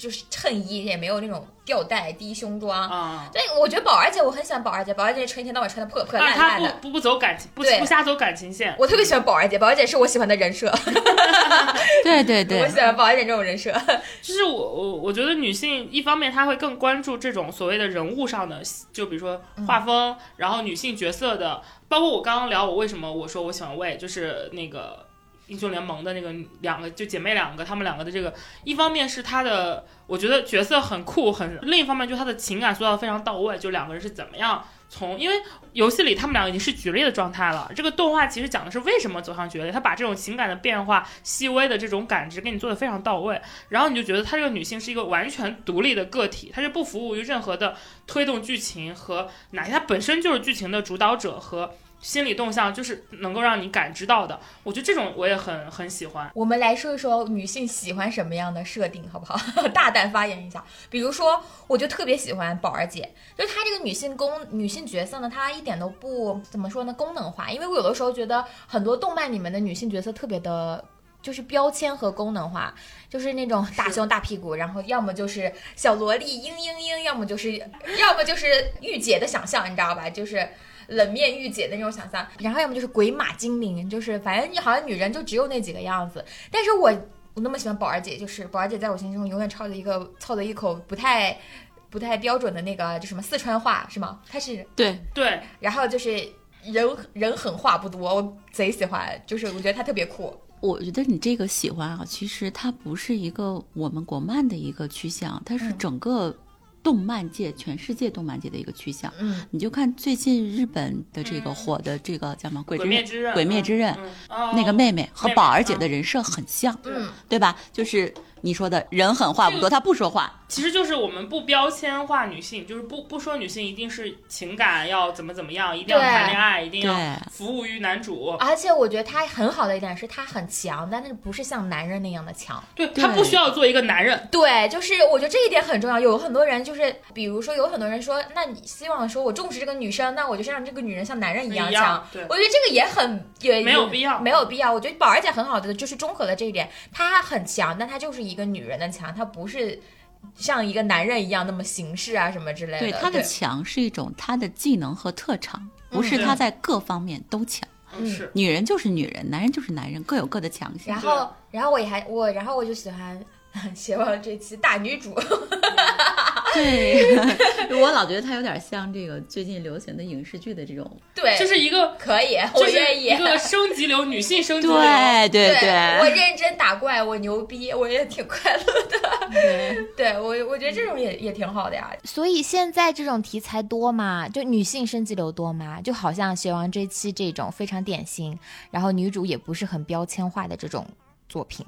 就是衬衣，也没有那种吊带低胸装。啊、对，我觉得宝儿姐，我很喜欢宝儿姐，宝儿姐穿一天到晚穿的破破烂烂的。不不走感情，不不瞎走感情线。我特别喜欢宝儿姐，宝儿姐是我喜欢的人设，对对对我喜，欢宝儿姐这种人设。就是我我我觉得女性一方面她会更关注这种所谓的人物上的，就比如说画风，然后女性角色的，包括我刚刚聊我为什么我说我喜欢魏，就是那个英雄联盟的那个两个就姐妹两个，她们两个的这个，一方面是她的，我觉得角色很酷很，另一方面就她的情感塑造非常到位，就两个人是怎么样。从因为游戏里他们两个已经是决裂的状态了，这个动画其实讲的是为什么走向决裂，他把这种情感的变化、细微的这种感知给你做的非常到位，然后你就觉得她这个女性是一个完全独立的个体，她是不服务于任何的推动剧情和哪些，她本身就是剧情的主导者和心理动向，就是能够让你感知到的。我觉得这种我也很很喜欢。我们来说一说女性喜欢什么样的设定，好不好？大胆发言一下。比如说，我就特别喜欢宝儿姐，就她这个女性功女性角色呢，她一点都不怎么说呢，功能化。因为我有的时候觉得很多动漫里面的女性角色特别的就是标签和功能化，就是那种大胸大屁股，然后要么就是小萝莉嘤嘤嘤，要么就是要么就是御姐的想象，你知道吧？就是冷面御姐的那种想象，然后要么就是鬼马精灵，就是反正好像女人就只有那几个样子。但是我我那么喜欢宝儿姐，就是宝儿姐在我心中永远操着一个操着一口不太不太标准的那个就什么四川话是吗？她是对对，然后就是人人狠话不多，我贼喜欢，就是我觉得她特别酷。我觉得你这个喜欢啊，其实它不是一个我们国漫的一个趋向，它是嗯整个动漫界、全世界动漫界的一个趋向。嗯，你就看最近日本的这个嗯火的这个叫什么《鬼之刃》，鬼灭之刃，鬼灭之刃那个哦妹妹和宝儿姐的嗯人设很像，嗯对吧？就是你说的人狠话不多，她不说话。其实就是我们不标签化女性，就是不不说女性一定是情感要怎么怎么样，一定要谈恋爱，一定要服务于男主。而且我觉得她很好的一点是她很强，但是不是像男人那样的强。对她不需要做一个男人，对，就是我觉得这一点很重要。有很多人就是，比如说有很多人说，那你希望说我重视这个女生，那我就是让这个女人像男人一样强。样对我觉得这个也很也没有必要没有必要。我觉得宝儿姐很好的就是综合了这一点，她很强，但她就是一个女人的强，她不是像一个男人一样那么行事啊什么之类的。对，他的强是一种他的技能和特长，不是他在各方面都强。嗯是女人就是女人，男人就是男人，各有各的强项然。后，然后我也还我，然后我就喜欢。希望这期大女主，对，我老觉得他有点像这个最近流行的影视剧的这种。对，就是一个，可以，就是我愿意。一个升级流，女性升级流。对对对我认真打怪，我牛逼，我也挺快乐的。对，对我，我觉得这种也也挺好的呀。所以现在这种题材多嘛，就女性升级流多嘛，就好像《学王》这期这种非常典型，然后女主也不是很标签化的这种作品。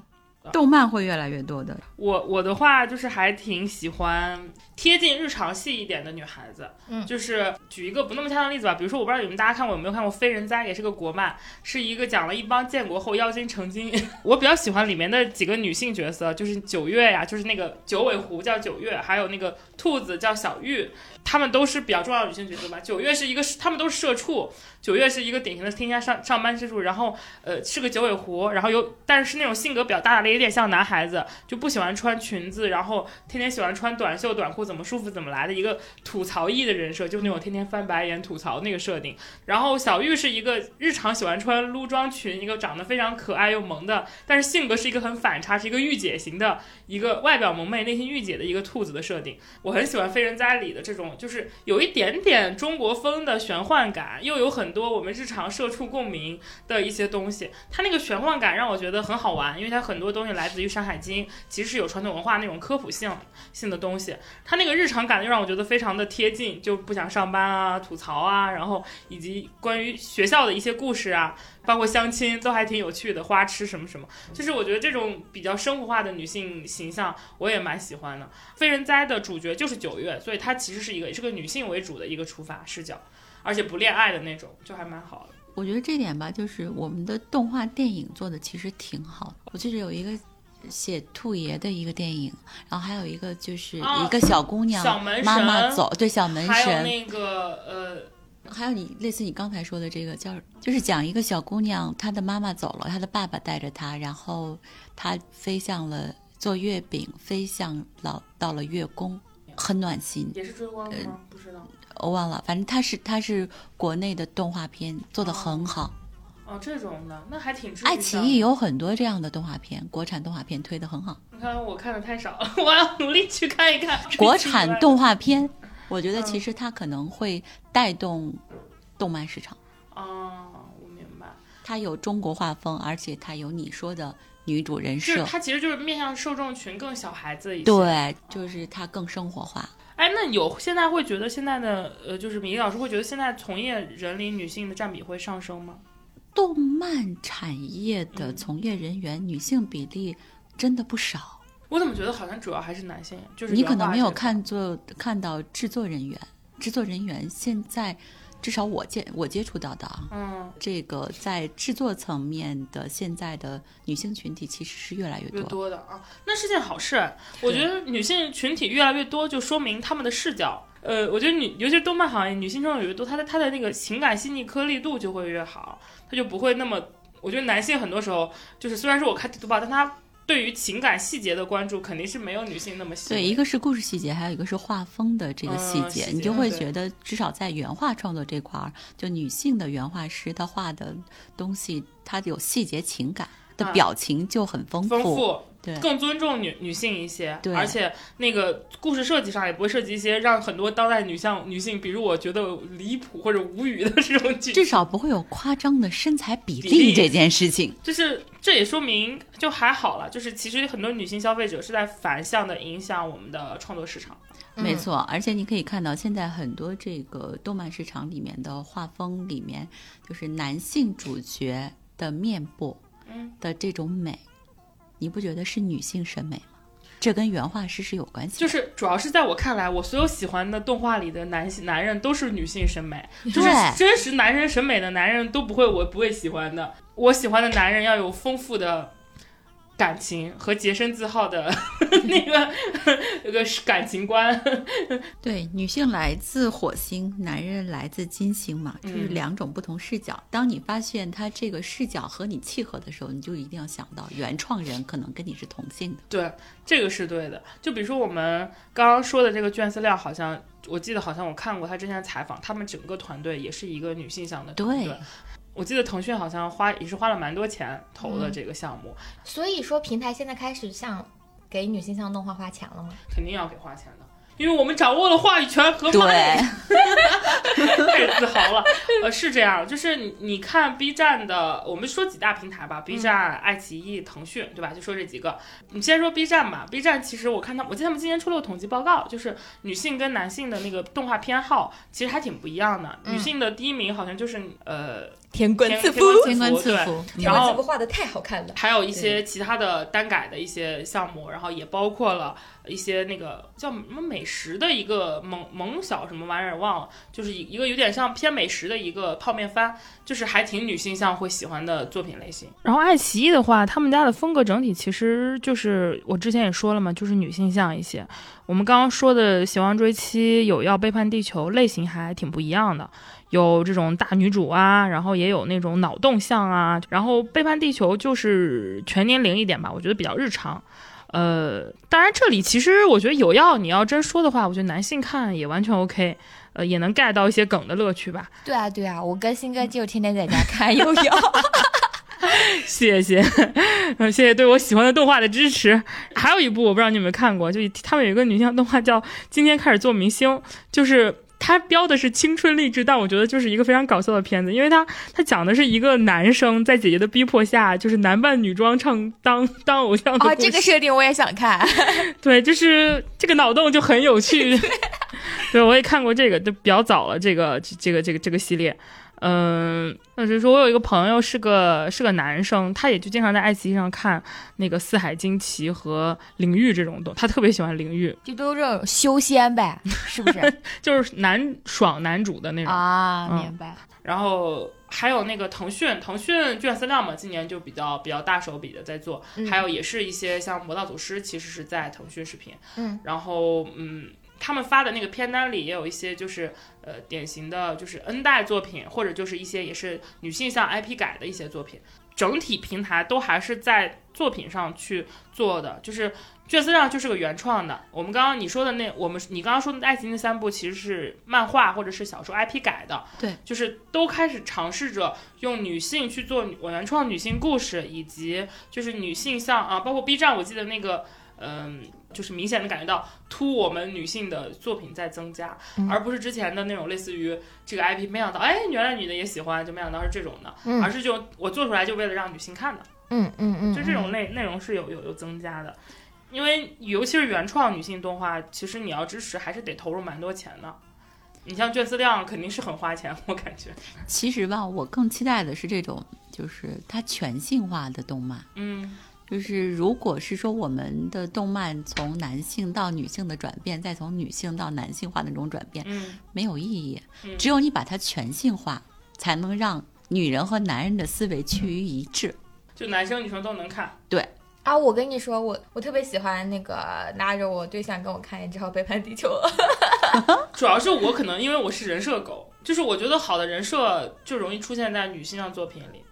动漫会越来越多的。我我的话就是还挺喜欢贴近日常系一点的女孩子，嗯就是举一个不那么恰当的例子吧，比如说我不知道你们大家看过有没有看过《非人哉》，也是个国漫，是一个讲了一帮建国后妖精成精。我比较喜欢里面的几个女性角色，就是九月呀，就是那个九尾狐叫九月，还有那个兔子叫小玉，她们都是比较重要的女性角色吧。九月是一个，她们都是社畜，九月是一个典型的天下上上班之主，然后呃是个九尾狐，然后有但是是那种性格比较大大咧，有点像男孩子，就不喜欢穿裙子，然后天天喜欢穿短袖短裤，怎么舒服怎么来的一个吐槽艺的人设，就那种天天翻白眼吐槽那个设定。然后小玉是一个日常喜欢穿撸装裙，一个长得非常可爱又萌的，但是性格是一个很反差，是一个御姐型的一个外表萌妹内心御姐的一个兔子的设定。我很喜欢《非人哉》里的这种，就是有一点点中国风的玄幻感，又有很多我们日常社畜共鸣的一些东西。它那个玄幻感让我觉得很好玩，因为它很多东西来自于《山海经》，其实是有传统文化那种科普性性的东西。它那个日常感又让我觉得非常的贴近，就不想上班啊、吐槽啊，然后以及关于学校的一些故事啊，包括相亲都还挺有趣的，花痴什么什么，就是我觉得这种比较生活化的女性形象我也蛮喜欢的。非人哉的主角就是九月，所以她其实是一个是个女性为主的一个出发视角，而且不恋爱的那种，就还蛮好的。我觉得这点吧，就是我们的动画电影做的其实挺好的。我记得有一个写兔爷的一个电影，然后还有一个就是哦一个小姑娘、小门神妈妈走，对小门还有神，那个呃，还有你类似你刚才说的这个叫，就是讲一个小姑娘，她的妈妈走了，她的爸爸带着她，然后她飞向了做月饼，飞向老到了月宫，很暖心。也是追光的吗？不知道。我忘了，反正它是它是国内的动画片，做的很好。哦，这种的那还挺爱奇艺有很多这样的动画片，国产动画片推的很好。你看我看的太少了，我要努力去看一看 国产动画片，我觉得嗯其实它可能会带动动漫市场。哦，我明白，它有中国画风，而且它有你说的女主人就是设。它其实就是面向受众群更小孩子一些。，对，就是它更生活化。哎，那有现在会觉得现在的呃，就是米粒老师会觉得现在从业人里女性的占比会上升吗？动漫产业的嗯从业人员、女性比例真的不少。我怎么觉得好像主要还是男性？就是你可能没有看作看到制作人员，制作人员现在至少我接我接触到的啊，嗯，这个在制作层面的现在的女性群体其实是越来越多。越多的啊，那是件好事。我觉得女性群体越来越多，就说明她们的视角。呃，我觉得女，尤其是动漫行业，女性受众越多，她的她的那个情感细腻颗粒度就会越好，她就不会那么我觉得男性很多时候就是虽然说我看地图吧，但他对于情感细节的关注肯定是没有女性那么细。对，一个是故事细节，还有一个是画风的这个细节，你就会觉得至少在原画创作这块儿，就女性的原画师她画的东西，她有细节情感的啊表情就很丰丰富，对。更尊重女女性一些，对。而且那个故事设计上也不会涉及一些让很多当代女性女性，比如我觉得离谱或者无语的这种剧至少不会有夸张的身材比比例例这件事情。就是这也说明就还好了，就是其实很多女性消费者是在反向的影响我们的创作市场。嗯没错，而且你可以看到，现在很多这个动漫市场里面的画风里面，就是男性主角的面部嗯。的这种美，你不觉得是女性审美吗？这跟原画师是有关系的。就是主要是在我看来，我所有喜欢的动画里的男性男人都是女性审美，就是真实男人审美的男人都不会我不会喜欢的。我喜欢的男人要有丰富的感情和洁身自好的 那个那个感情观。对，女性来自火星，男人来自金星嘛，就是嗯两种不同视角。当你发现他这个视角和你契合的时候，你就一定要想到原创人可能跟你是同性的。对，这个是对的。就比如说我们刚刚说的这个卷饲料，好像我记得好像我看过他之前的采访，他们整个团队也是一个女性向的团队。对我记得腾讯好像花也是花了蛮多钱投的嗯这个项目，所以说平台现在开始向给女性向动画花钱了吗？肯定要给花钱的。因为我们掌握了话语权和对，麦，太自豪了。呃，是这样，就是你你看 B 站的，我们说几大平台吧，B 站、爱奇艺、腾讯，对吧？就说这几个。你先说 B 站吧，B 站其实我看他，我记得他们今年出了个统计报告，就是女性跟男性的那个动画偏好其实还挺不一样的。嗯女性的第一名好像就是呃天官赐福天官赐福，天然后官赐福画的太好看了。还有一些其他的单改的一些项目，然后也包括了一些那个叫什么美食的一个萌萌小什么玩意儿忘了，就是一一个有点像偏美食的一个泡面番，就是还挺女性向会喜欢的作品类型。然后爱奇艺的话，他们家的风格整体其实就是我之前也说了嘛，就是女性向一些。我们刚刚说的《邪王追妻》《有要背叛地球》类型还挺不一样的。有这种大女主啊，然后也有那种脑洞向啊，然后背叛地球就是全年龄一点吧，我觉得比较日常。呃，当然这里其实我觉得有要你要真说的话，我觉得男性看也完全 OK，呃，也能 get 到一些梗的乐趣吧。对啊，对啊，我跟新哥就天天在家看悠悠。谢谢，呃，谢谢对我喜欢的动画的支持。还有一部我不知道你有没有看过，就他们有一个女性动画叫《今天开始做明星》，就是它标的是青春励志，但我觉得就是一个非常搞笑的片子，因为它它讲的是一个男生在姐姐的逼迫下，就是男扮女装唱当当偶像的啊，这个设定我也想看。对，就是这个脑洞就很有趣。对，我也看过这个，就比较早了，这个这个这个这个系列。嗯，那就是说我有一个朋友是个是个男生，他也就经常在爱奇艺上看那个《四海惊奇》和《灵域》这种东，他特别喜欢《灵域就都是这种修仙呗，是不是？》，就是男爽男主的那种。啊，嗯明白。然后还有那个腾讯，腾讯卷饲料嘛，今年就比较比较大手笔的在做，嗯还有也是一些像《魔道祖师》，其实是在腾讯视频。嗯，然后嗯，他们发的那个片单里也有一些就是呃典型的就是 N 代作品，或者就是一些也是女性向 IP 改的一些作品。整体平台都还是在作品上去做的，就是卷丝上就是个原创的。我们刚刚你说的那，我们你刚刚说的爱情那三部其实是漫画或者是小说 IP 改的，对，就是都开始尝试着用女性去做女原创女性故事，以及就是女性像啊，包括 B 站，我记得那个嗯。就是明显的感觉到突我们女性的作品在增加，嗯而不是之前的那种类似于这个 IP，没想到哎，原来女的也喜欢，就没想到是这种的，嗯而是就我做出来就为了让女性看的。嗯嗯嗯，就这种内内容是有有有增加的，因为尤其是原创女性动画，其实你要支持还是得投入蛮多钱的。你像卷饲量肯定是很花钱，我感觉，其实吧，我更期待的是这种，就是它全性化的动漫。嗯就是如果是说我们的动漫从男性到女性的转变，再从女性到男性化的那种转变，嗯没有意义。嗯只有你把它全性化，才能让女人和男人的思维趋于一致。就男生女生都能看。对啊，我跟你说，我我特别喜欢那个拉着我对象跟我看《一只好背叛地球》主要是我可能因为我是人设狗，就是我觉得好的人设就容易出现在女性向作品里。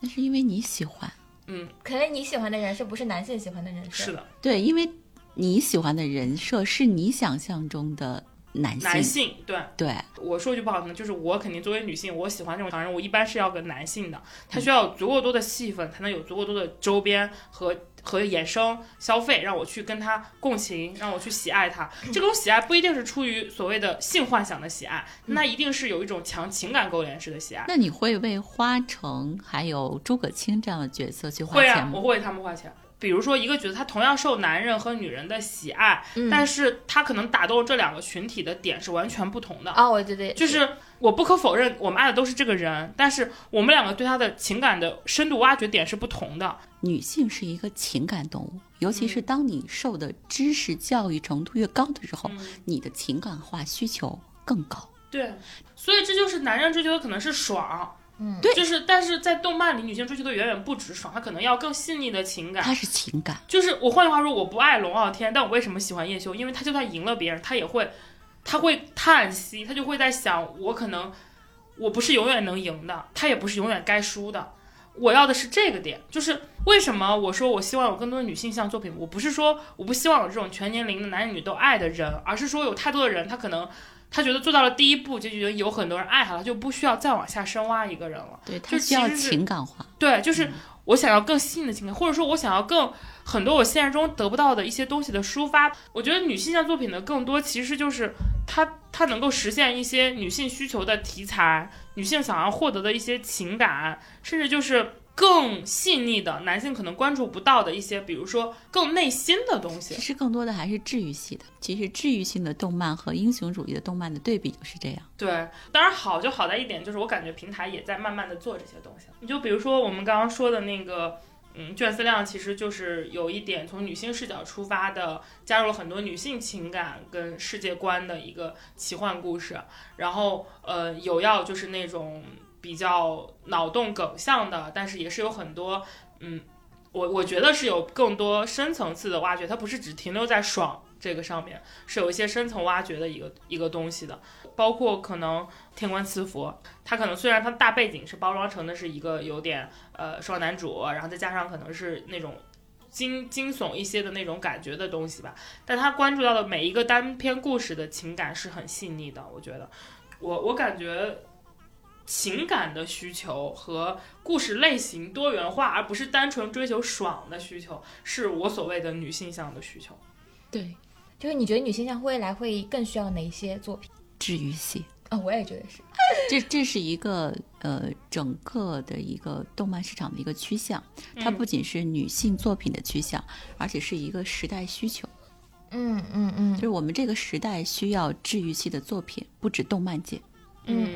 那是因为你喜欢，嗯，可能你喜欢的人设不是男性喜欢的人设。是的，对，因为你喜欢的人设是你想象中的男性，男性对。对，我说句不好听的，就是我肯定作为女性，我喜欢这种男人，我一般是要个男性的，他需要足够多的戏份，才能有足够多的周边和和衍生消费，让我去跟他共情，让我去喜爱他。这种喜爱不一定是出于所谓的性幻想的喜爱，那一定是有一种强情感勾连式的喜爱。那你会为花城还有诸葛青这样的角色去花会啊，钱吗？我会为他们花钱。比如说一个角色，他同样受男人和女人的喜爱，嗯但是他可能打动这两个群体的点是完全不同的。啊，我觉得就是我不可否认，我们爱的都是这个人，但是我们两个对他的情感的深度挖掘点是不同的。女性是一个情感动物，尤其嗯是当你受的知识教育程度越高的时候，嗯你的情感化需求更高。对，所以这就是男人追求的可能是爽，嗯对就是但是在动漫里，女性追求的远远不止爽，她可能要更细腻的情感。她是情感，就是我换句话说，我不爱龙傲天，但我为什么喜欢叶修？因为他就算赢了别人，他也会，他会叹息，他就会在想，我可能我不是永远能赢的，他也不是永远该输的。我要的是这个点，就是为什么我说我希望有更多的女性向作品，我不是说我不希望有这种全年龄的男女都爱的人，而是说有太多的人，他可能他觉得做到了第一步，就觉得有很多人爱他了，就不需要再往下深挖一个人了。对，他需要情感化。对，就是我想要更细腻的情感，或者说我想要更很多我现实中得不到的一些东西的抒发。我觉得女性向作品的更多其实就是它它能够实现一些女性需求的题材，女性想要获得的一些情感，甚至就是。更细腻的男性可能关注不到的一些，比如说更内心的东西其。实更多的还是治愈系的。其实治愈性的动漫和英雄主义的动漫的对比就是这样。对，当然好就好在一点，就是我感觉平台也在慢慢的做这些东西。你就比如说我们刚刚说的那个，嗯，卷思量其实就是有一点从女性视角出发的，加入了很多女性情感跟世界观的一个奇幻故事。然后呃，有要就是那种比较脑洞梗向的，但是也是有很多嗯。我我觉得是有更多深层次的挖掘，它不是只停留在爽这个上面，是有一些深层挖掘的一个一个东西的。包括可能天官赐福，它可能虽然它大背景是包装成的是一个有点呃双男主，然后再加上可能是那种惊惊悚一些的那种感觉的东西吧，但它关注到的每一个单篇故事的情感是很细腻的，我觉得，我我感觉。情感的需求和故事类型多元化，而不是单纯追求爽的需求，是我所谓的女性向的需求。对，就是你觉得女性向未来会更需要哪一些作品？治愈系，啊、我也觉得是。这这是一个呃整个的一个动漫市场的一个趋向。它不仅是女性作品的趋向，而且是一个时代需求。嗯嗯嗯就是我们这个时代需要治愈系的作品，不止动漫界。嗯嗯嗯嗯，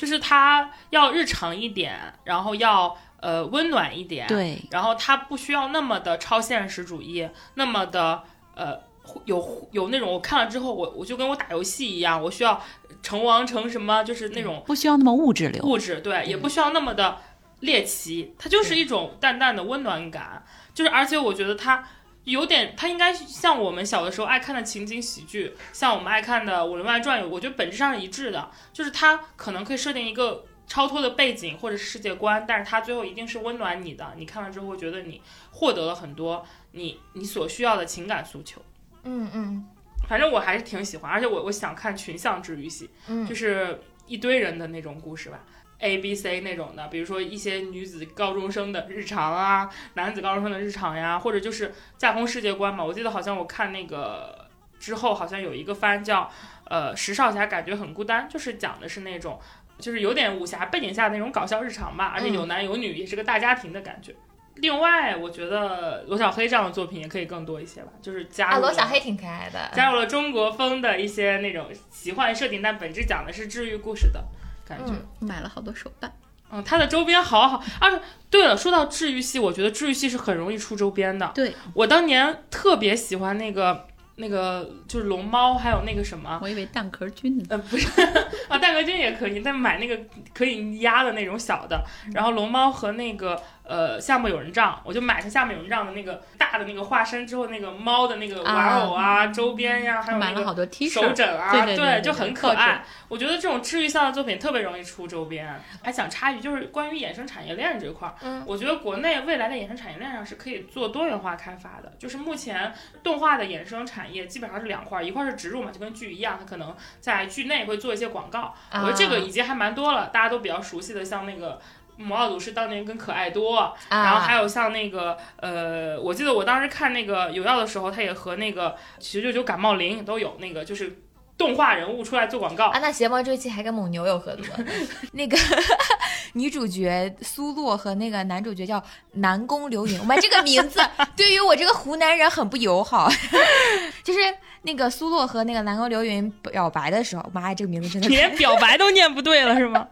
就是它要日常一点，然后要呃温暖一点，，对，然后它不需要那么的超现实主义，那么的呃有有那种我看了之后，我我就跟我打游戏一样，我需要成王成什么，就是那种不需要那么物质流。物质，对，也不需要那么的猎奇，它就是一种淡淡的温暖感，就是而且我觉得它。有点，它应该像我们小的时候爱看的情景喜剧，像我们爱看的《武林外传》，我觉得本质上是一致的，就是它可能可以设定一个超脱的背景或者是世界观，但是它最后一定是温暖你的，你看了之后会觉得你获得了很多你你所需要的情感诉求。嗯嗯反正我还是挺喜欢，而且我我想看群像治愈系，嗯，就是一堆人的那种故事吧。A、B、C 那种的，比如说一些女子高中生的日常啊，男子高中生的日常呀，或者就是架空世界观嘛。我记得好像我看那个之后，好像有一个番叫呃《石少侠感觉很孤单》，就是讲的是那种就是有点武侠背景下的那种搞笑日常吧，而且有男有女，也是个大家庭的感觉。另外，我觉得罗小黑这样的作品也可以更多一些吧，就是加啊，入了罗小黑挺可爱的。加入了中国风的一些那种奇幻设定，但本质讲的是治愈故事的感觉。嗯买了好多手办。嗯，它的周边好好。啊，对了，说到治愈系，我觉得治愈系是很容易出周边的。对，我当年特别喜欢那个那个就是龙猫，还有那个什么。我以为蛋壳菌呢。呃，不是 啊，蛋壳菌也可以，但买那个可以压的那种小的。然后龙猫和那个呃夏目友人帐，我就买它夏目有人帐的那个大的那个化身之后那个猫的那个玩偶啊、周边呀，还有那个买了好多 T 恤，手枕啊，对对对对就很可爱。我觉得这种治愈向的作品特别容易出周边。还想插一句，就是关于衍生产业链这块儿，嗯我觉得国内未来的衍生产业链上是可以做多元化开发的。就是目前动画的衍生产业基本上是两块儿，一块儿是植入嘛，就跟剧一样，它可能在剧内会做一些广告。我觉得这个已经还蛮多了，大家都比较熟悉的，像那个。魔奥鲁是当年跟可爱多，啊，然后还有像那个呃，我记得我当时看那个有药的时候，他也和那个九九九感冒灵都有那个就是动画人物出来做广告。啊，那邪猫这一期还跟蒙牛有合作，那个 女主角苏洛和那个男主角叫南宫流云，妈这个名字对于我这个湖南人很不友好，就是那个苏洛和那个南宫流云表白的时候，妈呀，这个名字真的你连表白都念不对了是吗？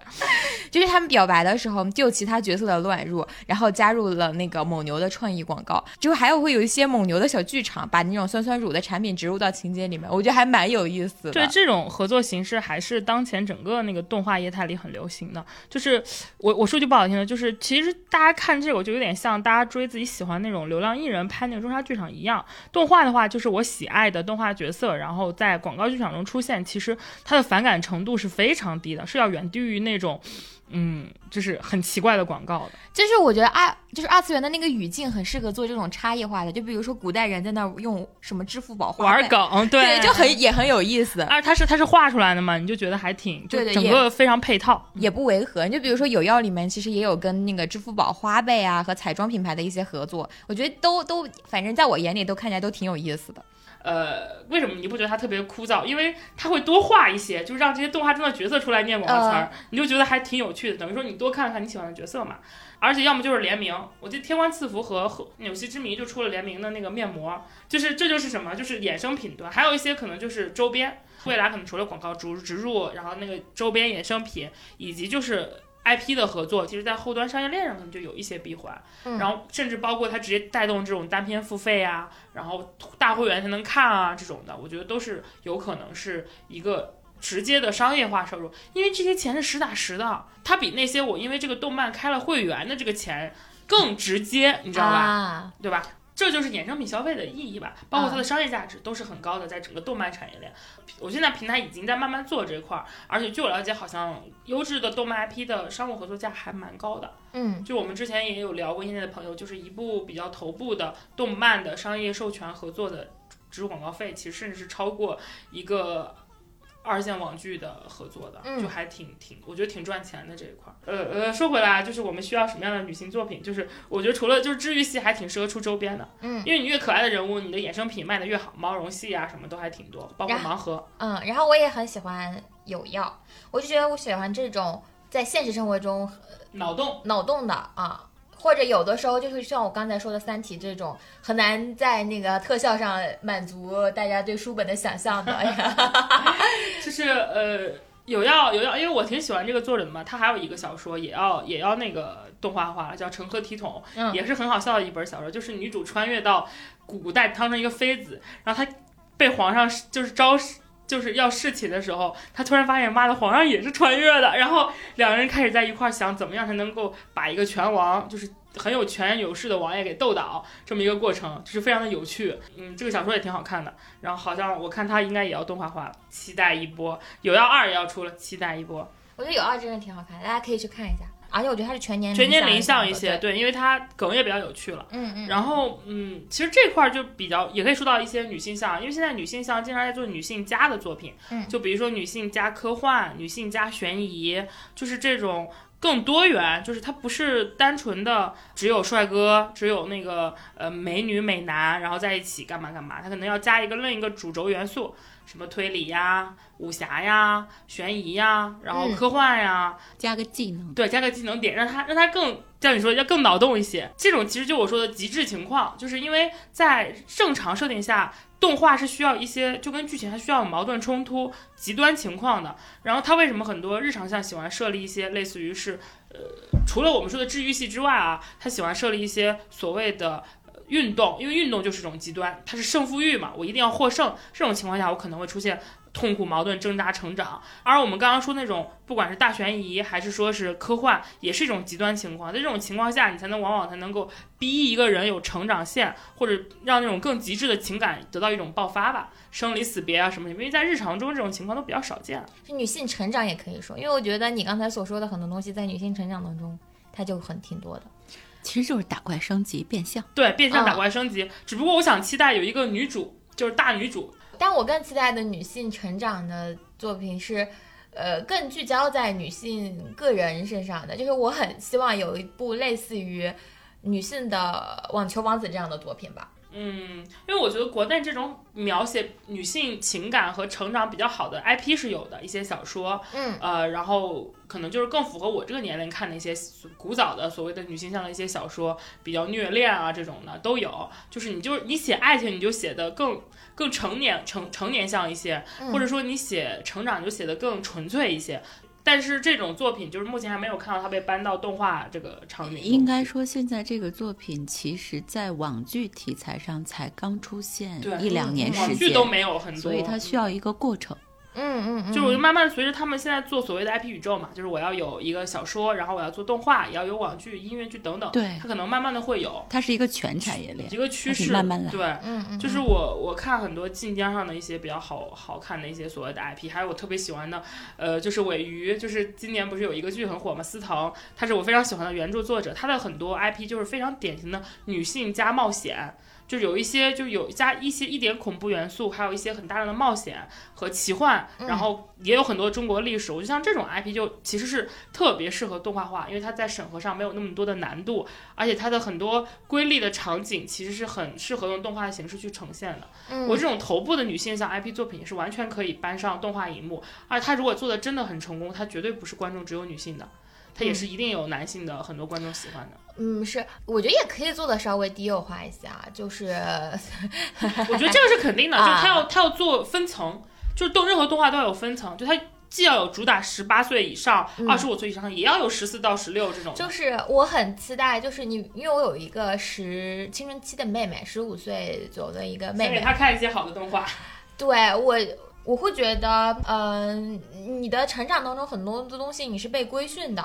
就是他们表白的时候，就其他角色的乱入，然后加入了那个蒙牛的创意广告，之后还有会有一些蒙牛的小剧场，把那种酸酸乳的产品植入到情节里面，我觉得还蛮有意思的。对，这种合作形式还是当前整个那个动画业态里很流行的。就是我我说句不好听的，就是其实大家看这个，我就有点像大家追自己喜欢那种流量艺人拍那个中沙剧场一样。动画的话，就是我喜爱的动画角色，然后在广告剧场中出现，其实它的反感程度是非常低的，是要远低于那种。嗯，就是很奇怪的广告的，就是我觉得二就是二次元的那个语境很适合做这种差异化的，就比如说古代人在那儿用什么支付宝玩梗，对，就很也很有意思，而它是它是画出来的嘛，你就觉得还挺，就整个非常配套，也不违和。你就比如说有药里面其实也有跟那个支付宝花呗啊和彩妆品牌的一些合作，我觉得都都反正在我眼里都看起来都挺有意思的。呃，为什么你不觉得它特别枯燥？因为它会多画一些，就是让这些动画中的角色出来念广告词儿，你就觉得还挺有趣的。等于说你多看了看你喜欢的角色嘛。而且要么就是联名，我记得《天官赐福》和《纽西之谜》就出了联名的那个面膜，就是这就是什么？就是衍生品端，还有一些可能就是周边。未来可能除了广告植植入，然后那个周边衍生品，以及就是 IP 的合作，其实在后端商业链上可能就有一些闭环。嗯然后甚至包括它直接带动这种单片付费啊，然后大会员才能看啊这种的，我觉得都是有可能是一个直接的商业化收入，因为这些钱是实打实的，它比那些我因为这个动漫开了会员的这个钱更直接，你知道吧？啊，对吧？这就是衍生品消费的意义吧，包括它的商业价值都是很高的，在整个动漫产业链。我现在平台已经在慢慢做这一块儿，而且据我了解，好像优质的动漫 IP 的商务合作价还蛮高的。嗯就我们之前也有聊过，业内的朋友，就是一部比较头部的动漫的商业授权合作的植入广告费，其实甚至是超过一个二线网剧的合作的，嗯就还挺挺，我觉得挺赚钱的这一块儿。呃呃，说回来啊，就是我们需要什么样的女性作品？就是我觉得除了就是治愈系，还挺适合出周边的，嗯因为你越可爱的人物，你的衍生品卖的越好，毛绒系啊什么都还挺多，包括盲盒。嗯，然后我也很喜欢有药，我就觉得我喜欢这种在现实生活中脑洞，脑洞的啊。或者有的时候就是像我刚才说的《三体》这种很难在那个特效上满足大家对书本的想象的，哎呀，就是呃，有要有要，因为我挺喜欢这个作者的嘛，他还有一个小说也要也要那个动画化了，叫《成何体统》，嗯也是很好笑的一本小说，就是女主穿越到古代当成一个妃子，然后她被皇上就是招。就是要侍寝的时候，她突然发现，妈的，皇上也是穿越的，然后两个人开始在一块儿想，怎么样才能够把一个拳王，就是很有权有势的王爷给斗倒，这么一个过程，就是非常的有趣。嗯，这个小说也挺好看的。然后好像我看它应该也要动画化了，期待一波。有要二也要出了，期待一波。我觉得有二真的挺好看的，大家可以去看一下。而且我觉得它是全年全年龄向向一些，对，对，因为它梗也比较有趣了。嗯嗯，然后，嗯，其实这块儿就比较也可以说到一些女性向，因为现在女性向经常在做女性加的作品，嗯就比如说女性加科幻、女性加悬疑，就是这种更多元，就是它不是单纯的只有帅哥，只有那个呃美女美男，然后在一起干嘛干嘛，它可能要加一个另一个主轴元素，什么推理呀、武侠呀、悬疑呀，然后嗯科幻呀，加个技能，对，加个技能点，让它让它更像你说要更脑洞一些。这种其实就我说的极致情况，就是因为在正常设定下，动画是需要一些就跟剧情它需要矛盾冲突、极端情况的。然后它为什么很多日常像喜欢设立一些类似于是呃，除了我们说的治愈系之外啊，他喜欢设立一些所谓的。运动，因为运动就是一种极端，它是胜负欲嘛，我一定要获胜。这种情况下，我可能会出现痛苦、矛盾、挣扎、成长。而我们刚刚说那种，不管是大悬疑还是说是科幻，也是一种极端情况。在这种情况下，你才能往往才能够逼一个人有成长线，或者让那种更极致的情感得到一种爆发吧，生离死别啊什么。因为在日常中这种情况都比较少见。是女性成长也可以说，因为我觉得你刚才所说的很多东西，在女性成长当中，它就很挺多的。其实就是打怪升级变相。对，变相打怪升级。只不过我想期待有一个女主，就是大女主。但我更期待的女性成长的作品是，呃，更聚焦在女性个人身上的。就是我很希望有一部类似于女性的网球王子这样的作品吧。嗯，因为我觉得国内这种描写女性情感和成长比较好的 IP 是有的一些小说，嗯，呃，然后可能就是更符合我这个年龄看的一些古早的所谓的女性向的一些小说，比较虐恋啊这种的都有。就是你就是你写爱情，你就写的更更成年成成年向一些，或者说你写成长就写的更纯粹一些。但是这种作品就是目前还没有看到它被搬到动画这个场景。应该说，现在这个作品其实，在网剧题材上才刚出现一两年时间，网剧都没有很多，所以它需要一个过程。嗯嗯嗯，就是我就慢慢随着他们现在做所谓的 IP 宇宙嘛，就是我要有一个小说，然后我要做动画，也要有网剧、音乐剧等等。对，它可能慢慢的会有。它是一个全产业链，一个趋势，慢慢来。对，嗯嗯，就是我我看很多晋江上的一些比较好好看的一些所谓的 IP，还有我特别喜欢的，呃，就是尾鱼，就是今年不是有一个剧很火嘛，司藤，他是我非常喜欢的原著作者，他的很多 IP 就是非常典型的女性加冒险。就有一些，就有加一些一点恐怖元素，还有一些很大量的冒险和奇幻，然后也有很多中国历史。我就像这种 IP，就其实是特别适合动画化，因为它在审核上没有那么多的难度，而且它的很多瑰丽的场景其实是很适合用动画的形式去呈现的。我这种头部的女性向 IP 作品是完全可以搬上动画荧幕，而它如果做的真的很成功，它绝对不是观众只有女性的。它也是一定有男性的很多观众喜欢的。嗯，是，我觉得也可以做的稍微低幼化一些啊，就是，我觉得这个是肯定的，就是他要他要做分层，就是动任何动画都要有分层，就它既要有主打十八岁以上、二十五岁以上，也要有十四到十六这种。就是我很期待，就是你，因为我有一个十青春期的妹妹，十五岁左右的一个妹妹，给她看一些好的动画。对我。我会觉得，嗯，你的成长当中很多的东西你是被规训的。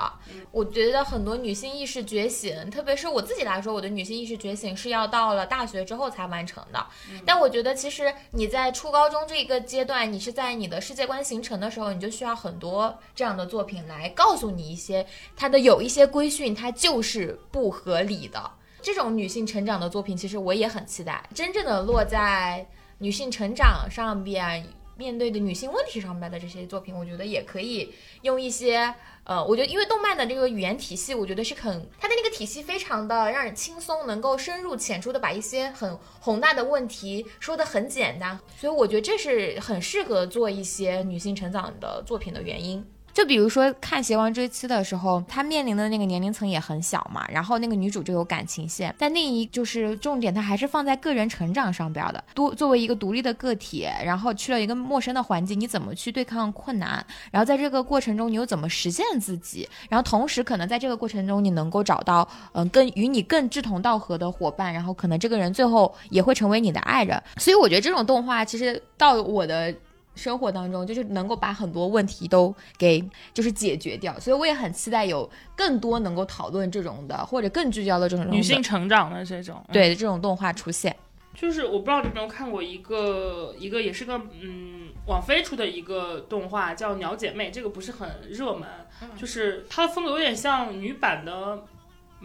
我觉得很多女性意识觉醒，特别是我自己来说，我的女性意识觉醒是要到了大学之后才完成的。但我觉得，其实你在初高中这一个阶段，你是在你的世界观形成的时候，你就需要很多这样的作品来告诉你一些它的有一些规训，它就是不合理的。这种女性成长的作品，其实我也很期待，真正的落在女性成长上边。面对的女性问题上面的这些作品，我觉得也可以用一些，呃，我觉得因为动漫的这个语言体系，我觉得是很它的那个体系非常的让人轻松，能够深入浅出的把一些很宏大的问题说的很简单，所以我觉得这是很适合做一些女性成长的作品的原因。就比如说看《邪王追妻》的时候，他面临的那个年龄层也很小嘛，然后那个女主就有感情线，但另一就是重点，他还是放在个人成长上边的。多作为一个独立的个体，然后去了一个陌生的环境，你怎么去对抗困难？然后在这个过程中，你又怎么实现自己？然后同时，可能在这个过程中，你能够找到嗯，跟与你更志同道合的伙伴，然后可能这个人最后也会成为你的爱人。所以我觉得这种动画其实到我的。生活当中就是能够把很多问题都给就是解决掉，所以我也很期待有更多能够讨论这种的或者更聚焦的这种女性成长的这种对这种动画出现。就是我不知道你有没有看过一个一个也是个嗯网飞出的一个动画叫《鸟姐妹》，这个不是很热门，就是它的风格有点像女版的。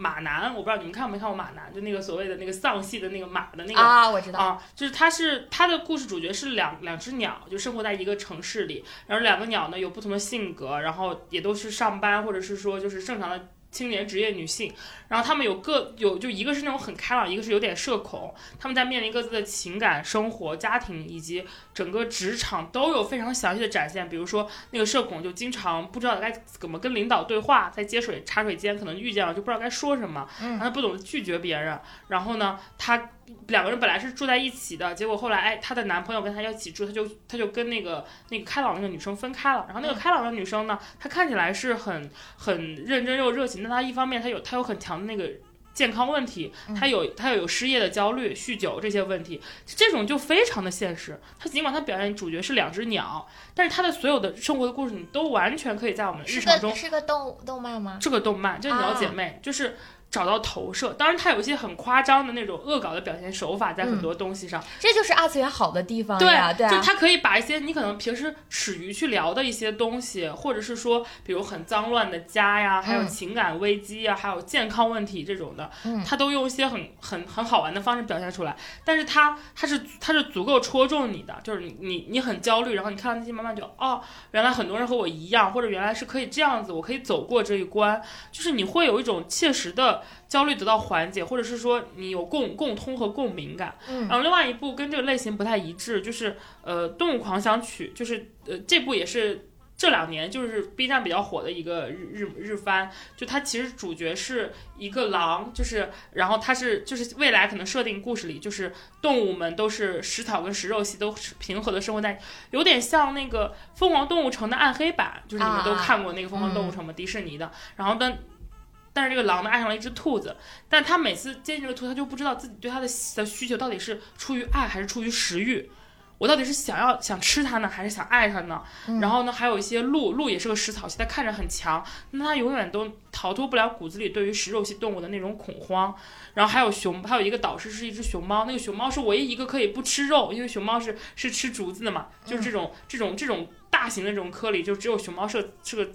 马男，我不知道你们看没看过马男，就那个所谓的那个丧系的那个马的那个啊，我知道啊，就是他是他的故事主角是两两只鸟，就生活在一个城市里，然后两个鸟呢有不同的性格，然后也都是上班或者是说就是正常的。青年职业女性，然后她们有各有就一个是那种很开朗，一个是有点社恐。她们在面临各自的情感生活、家庭以及整个职场都有非常详细的展现。比如说那个社恐就经常不知道该怎么跟领导对话，在接水茶水间可能遇见了就不知道该说什么，然后不懂得拒绝别人。然后呢，她。两个人本来是住在一起的，结果后来，哎，她的男朋友跟她一起住，她就她就跟那个那个开朗那个女生分开了。然后那个开朗的女生呢，她看起来是很很认真又热情，但她一方面她有她有很强的那个健康问题，他有他有失业的焦虑、酗酒这些问题，这种就非常的现实。他尽管他表现主角是两只鸟，但是他的所有的生活的故事，你都完全可以在我们日常中个是个动动漫吗？这个动漫就是鸟姐妹，就是找到投射。当然，它有一些很夸张的那种恶搞的表现手法，在很多东西上。这就是二次元好的地方对呀，对啊，就它可以把一些你可能平时耻于去聊的一些东西，或者是说，比如很脏乱的家呀，还有嗯情感危机呀，还有健康问题这种的，嗯它都用一些很很很好玩的方式表现出来。但是它它是它是足够戳中你的，就是你你你很焦虑，然后你看到那些慢慢就哦，原来很多人和我一样，或者原来是可以这样子，我可以走过这一关，就是你会有一种切实的焦虑得到缓解，或者是说你有共共通和共鸣感。嗯然后另外一部跟这个类型不太一致，就是呃《动物狂想曲》，就是呃这部也是。这两年就是 B 站比较火的一个日日日番，就它其实主角是一个狼，就是然后它是就是未来可能设定故事里就是动物们都是食草跟食肉系都是平和的生活在，有点像那个《疯狂动物城》的暗黑版，就是你们都啊看过那个《疯狂动物城》吗？迪士尼的。然后但但是这个狼呢爱上了一只兔子，但他每次接近这个兔，他就不知道自己对它的的需求到底是出于爱还是出于食欲。我到底是想要想吃它呢，还是想爱它呢？嗯然后呢，还有一些鹿，鹿也是个食草系，它看着很强，那它永远都逃脱不了骨子里对于食肉系动物的那种恐慌。然后还有熊，还有一个导师是一只熊猫，那个熊猫是唯一一个可以不吃肉，因为熊猫是是吃竹子的嘛，就是这种、这种这种大型的这种颗粒，就只有熊猫是个是个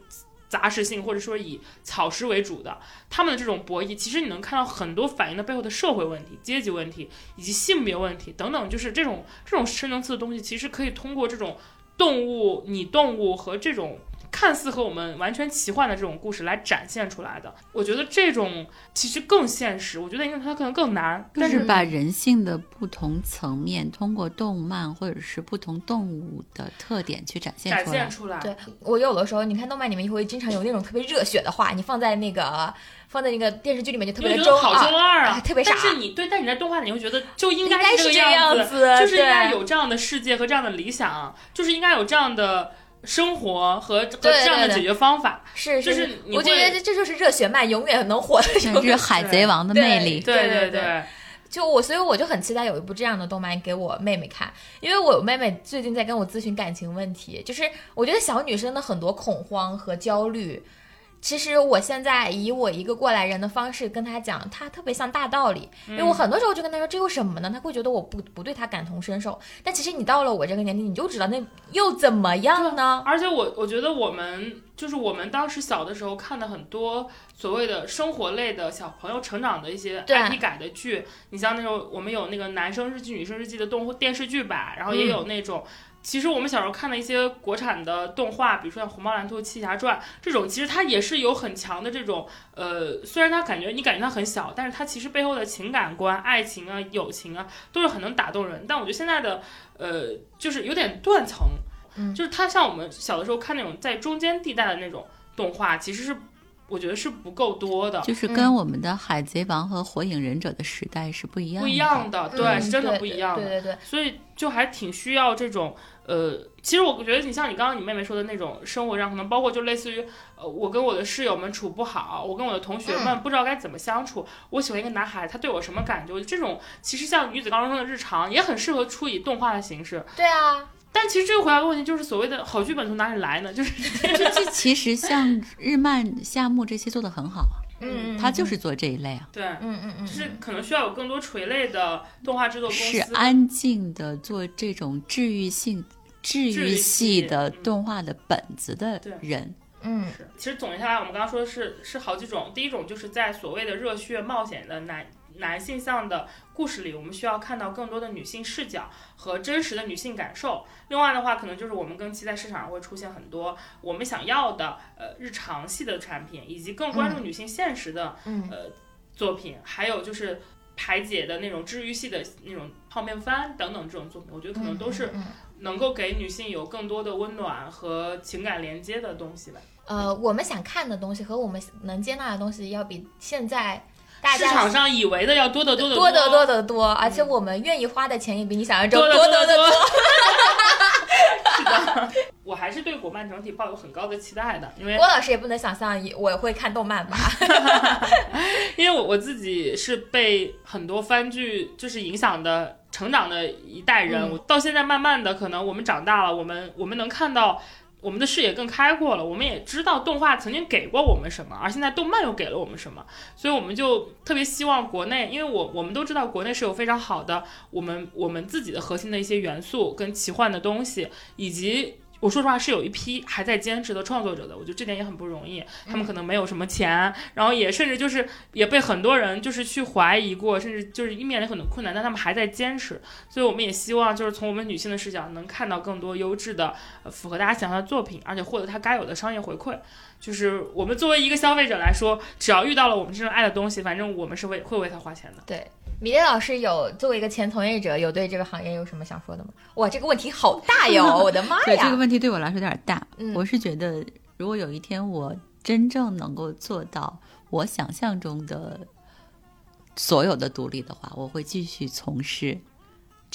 杂食性或者说以草食为主的，他们的这种博弈，其实你能看到很多反映的背后的社会问题、阶级问题以及性别问题等等，就是这种这种深层次的东西，其实可以通过这种动物、拟动物和这种。看似和我们完全奇幻的这种故事来展现出来的，我觉得这种其实更现实。我觉得因为它可能更难，但就是是把人性的不同层面通过动漫或者是不同动物的特点去展现出来展现。出来。对我有的时候，你看动漫里面会经常有那种特别热血的话，你放在那个放在那个电视剧里面就特别的中二中二啊，哎特别傻但是你对，但你在动画里你会觉得就应应该是这个是样子，就是应该有这样的世界和这样的理想，就是应该有这样的生活和这样的解决方法。是就是我觉得这这就是热血漫永远能火的这种这是海贼王的魅力。对对对就我，所以我就很期待有一部这样的动漫给我妹妹看，因为我妹妹最近在跟我咨询感情问题，就是我觉得小女生的很多恐慌和焦虑。其实我现在以我一个过来人的方式跟他讲，他特别像大道理，因为我很多时候就跟他说这有什么呢？他会觉得我不不对他感同身受，但其实你到了我这个年龄，你就知道那又怎么样呢？而且我我觉得我们就是我们当时小的时候看的很多所谓的生活类的小朋友成长的一些对 IP 改的剧，你像那时候我们有那个男生日记、女生日记的动电视剧版，然后也有那种。其实我们小时候看的一些国产的动画，比如说像《虹猫蓝兔七侠传》这种，其实它也是有很强的这种，呃，虽然它感觉你感觉它很小，但是它其实背后的情感观、爱情啊、友情啊，都是很能打动人。但我觉得现在的，呃，就是有点断层，嗯就是它像我们小的时候看那种在中间地带的那种动画，其实是我觉得是不够多的，就是跟我们的《海贼王》和《火影忍者》的时代是不一样的。不一样的，对，嗯是真的不一样的。对对对，所以就还挺需要这种，呃，其实我觉得你像你刚刚你妹妹说的那种生活上，可能包括就类似于，呃，我跟我的室友们处不好，我跟我的同学们不知道该怎么相处，我喜欢一个男孩，他对我什么感觉，我觉得这种其实像女子高中生的日常，也很适合出以动画的形式。对啊，但其实这个回答的问题就是所谓的好剧本从哪里来呢？就是 这这其实像日漫、夏目这些做的很好啊，嗯，他就是做这一类啊，对。嗯嗯嗯，就是可能需要有更多垂类的动画制作公司，是安静的做这种治愈性、治治愈愈系系的嗯动画的本子的人。嗯是，其实总结下来，我们刚刚说的是是好几种。第一种就是在所谓的热血冒险的男男性向的故事里，我们需要看到更多的女性视角和真实的女性感受。另外的话，可能就是我们更期待市场上会出现很多我们想要的呃日常系的产品，以及更关注女性现实的、嗯呃作品，还有就是。排解的那种治愈系的那种泡面番等等这种作品，我觉得可能都是嗯嗯能够给女性有更多的温暖和情感连接的东西吧。呃，我们想看的东西和我们能接纳的东西，要比现在大市家场上以为的要多得多得多得多的得多，而且我们愿意花的钱也比你想象中多得多得多得多。多。是的。我还是对国漫整体抱有很高的期待的，因为郭老师也不能想象我会看动漫吧？因为我我自己是被很多番剧就是影响的成长的一代人，嗯我到现在慢慢的可能我们长大了，我们我们能看到。我们的视野更开阔了，我们也知道动画曾经给过我们什么，而现在动漫又给了我们什么，所以我们就特别希望国内，因为我我们都知道国内是有非常好的我们我们自己的核心的一些元素跟奇幻的东西，以及我说实话是有一批还在坚持的创作者的，我觉得这点也很不容易。他们可能没有什么钱，然后也甚至就是也被很多人就是去怀疑过，甚至就是面临很多困难，但他们还在坚持。所以我们也希望就是从我们女性的视角，能看到更多优质的、呃符合大家想象的作品，而且获得它该有的商业回馈。就是我们作为一个消费者来说，只要遇到了我们真正爱的东西，反正我们是为会为它花钱的。对，米粒老师有作为一个前从业者，有对这个行业有什么想说的吗？哇，这个问题好大哟！我的妈对这个！问题对我来说有点大。嗯我是觉得，如果有一天我真正能够做到我想象中的所有的独立的话，我会继续从事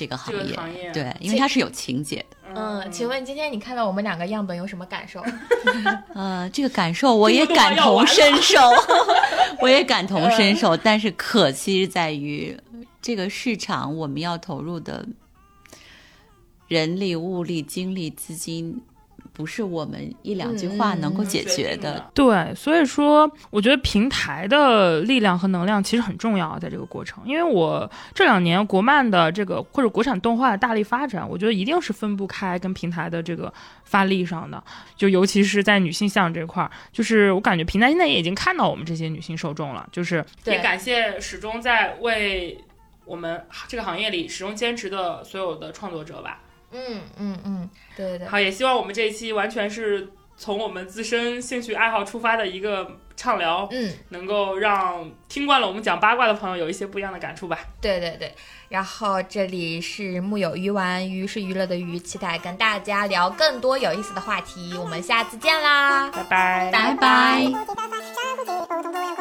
这个行业。行业，对，因为它是有情节的。嗯，请问今天你看到我们两个样本有什么感受？呃，这个感受我也感同身受，我也感同身受。但是可惜在于，这个市场我们要投入的人力、物力、精力、资金，不是我们一两句话能够解决的。对，所以说我觉得平台的力量和能量其实很重要，在这个过程。因为我这两年国漫的这个或者国产动画的大力发展，我觉得一定是分不开跟平台的这个发力上的。就尤其是在女性向这块儿，就是我感觉平台现在也已经看到我们这些女性受众了，就是也感谢始终在为我们这个行业里始终坚持的所有的创作者吧。嗯嗯嗯，对对对，好，也希望我们这一期完全是从我们自身兴趣爱好出发的一个畅聊，嗯，能够让听惯了我们讲八卦的朋友有一些不一样的感触吧。对对对。然后这里是木有鱼丸，鱼是娱乐的鱼，期待跟大家聊更多有意思的话题。我们下次见啦，拜拜，拜拜。拜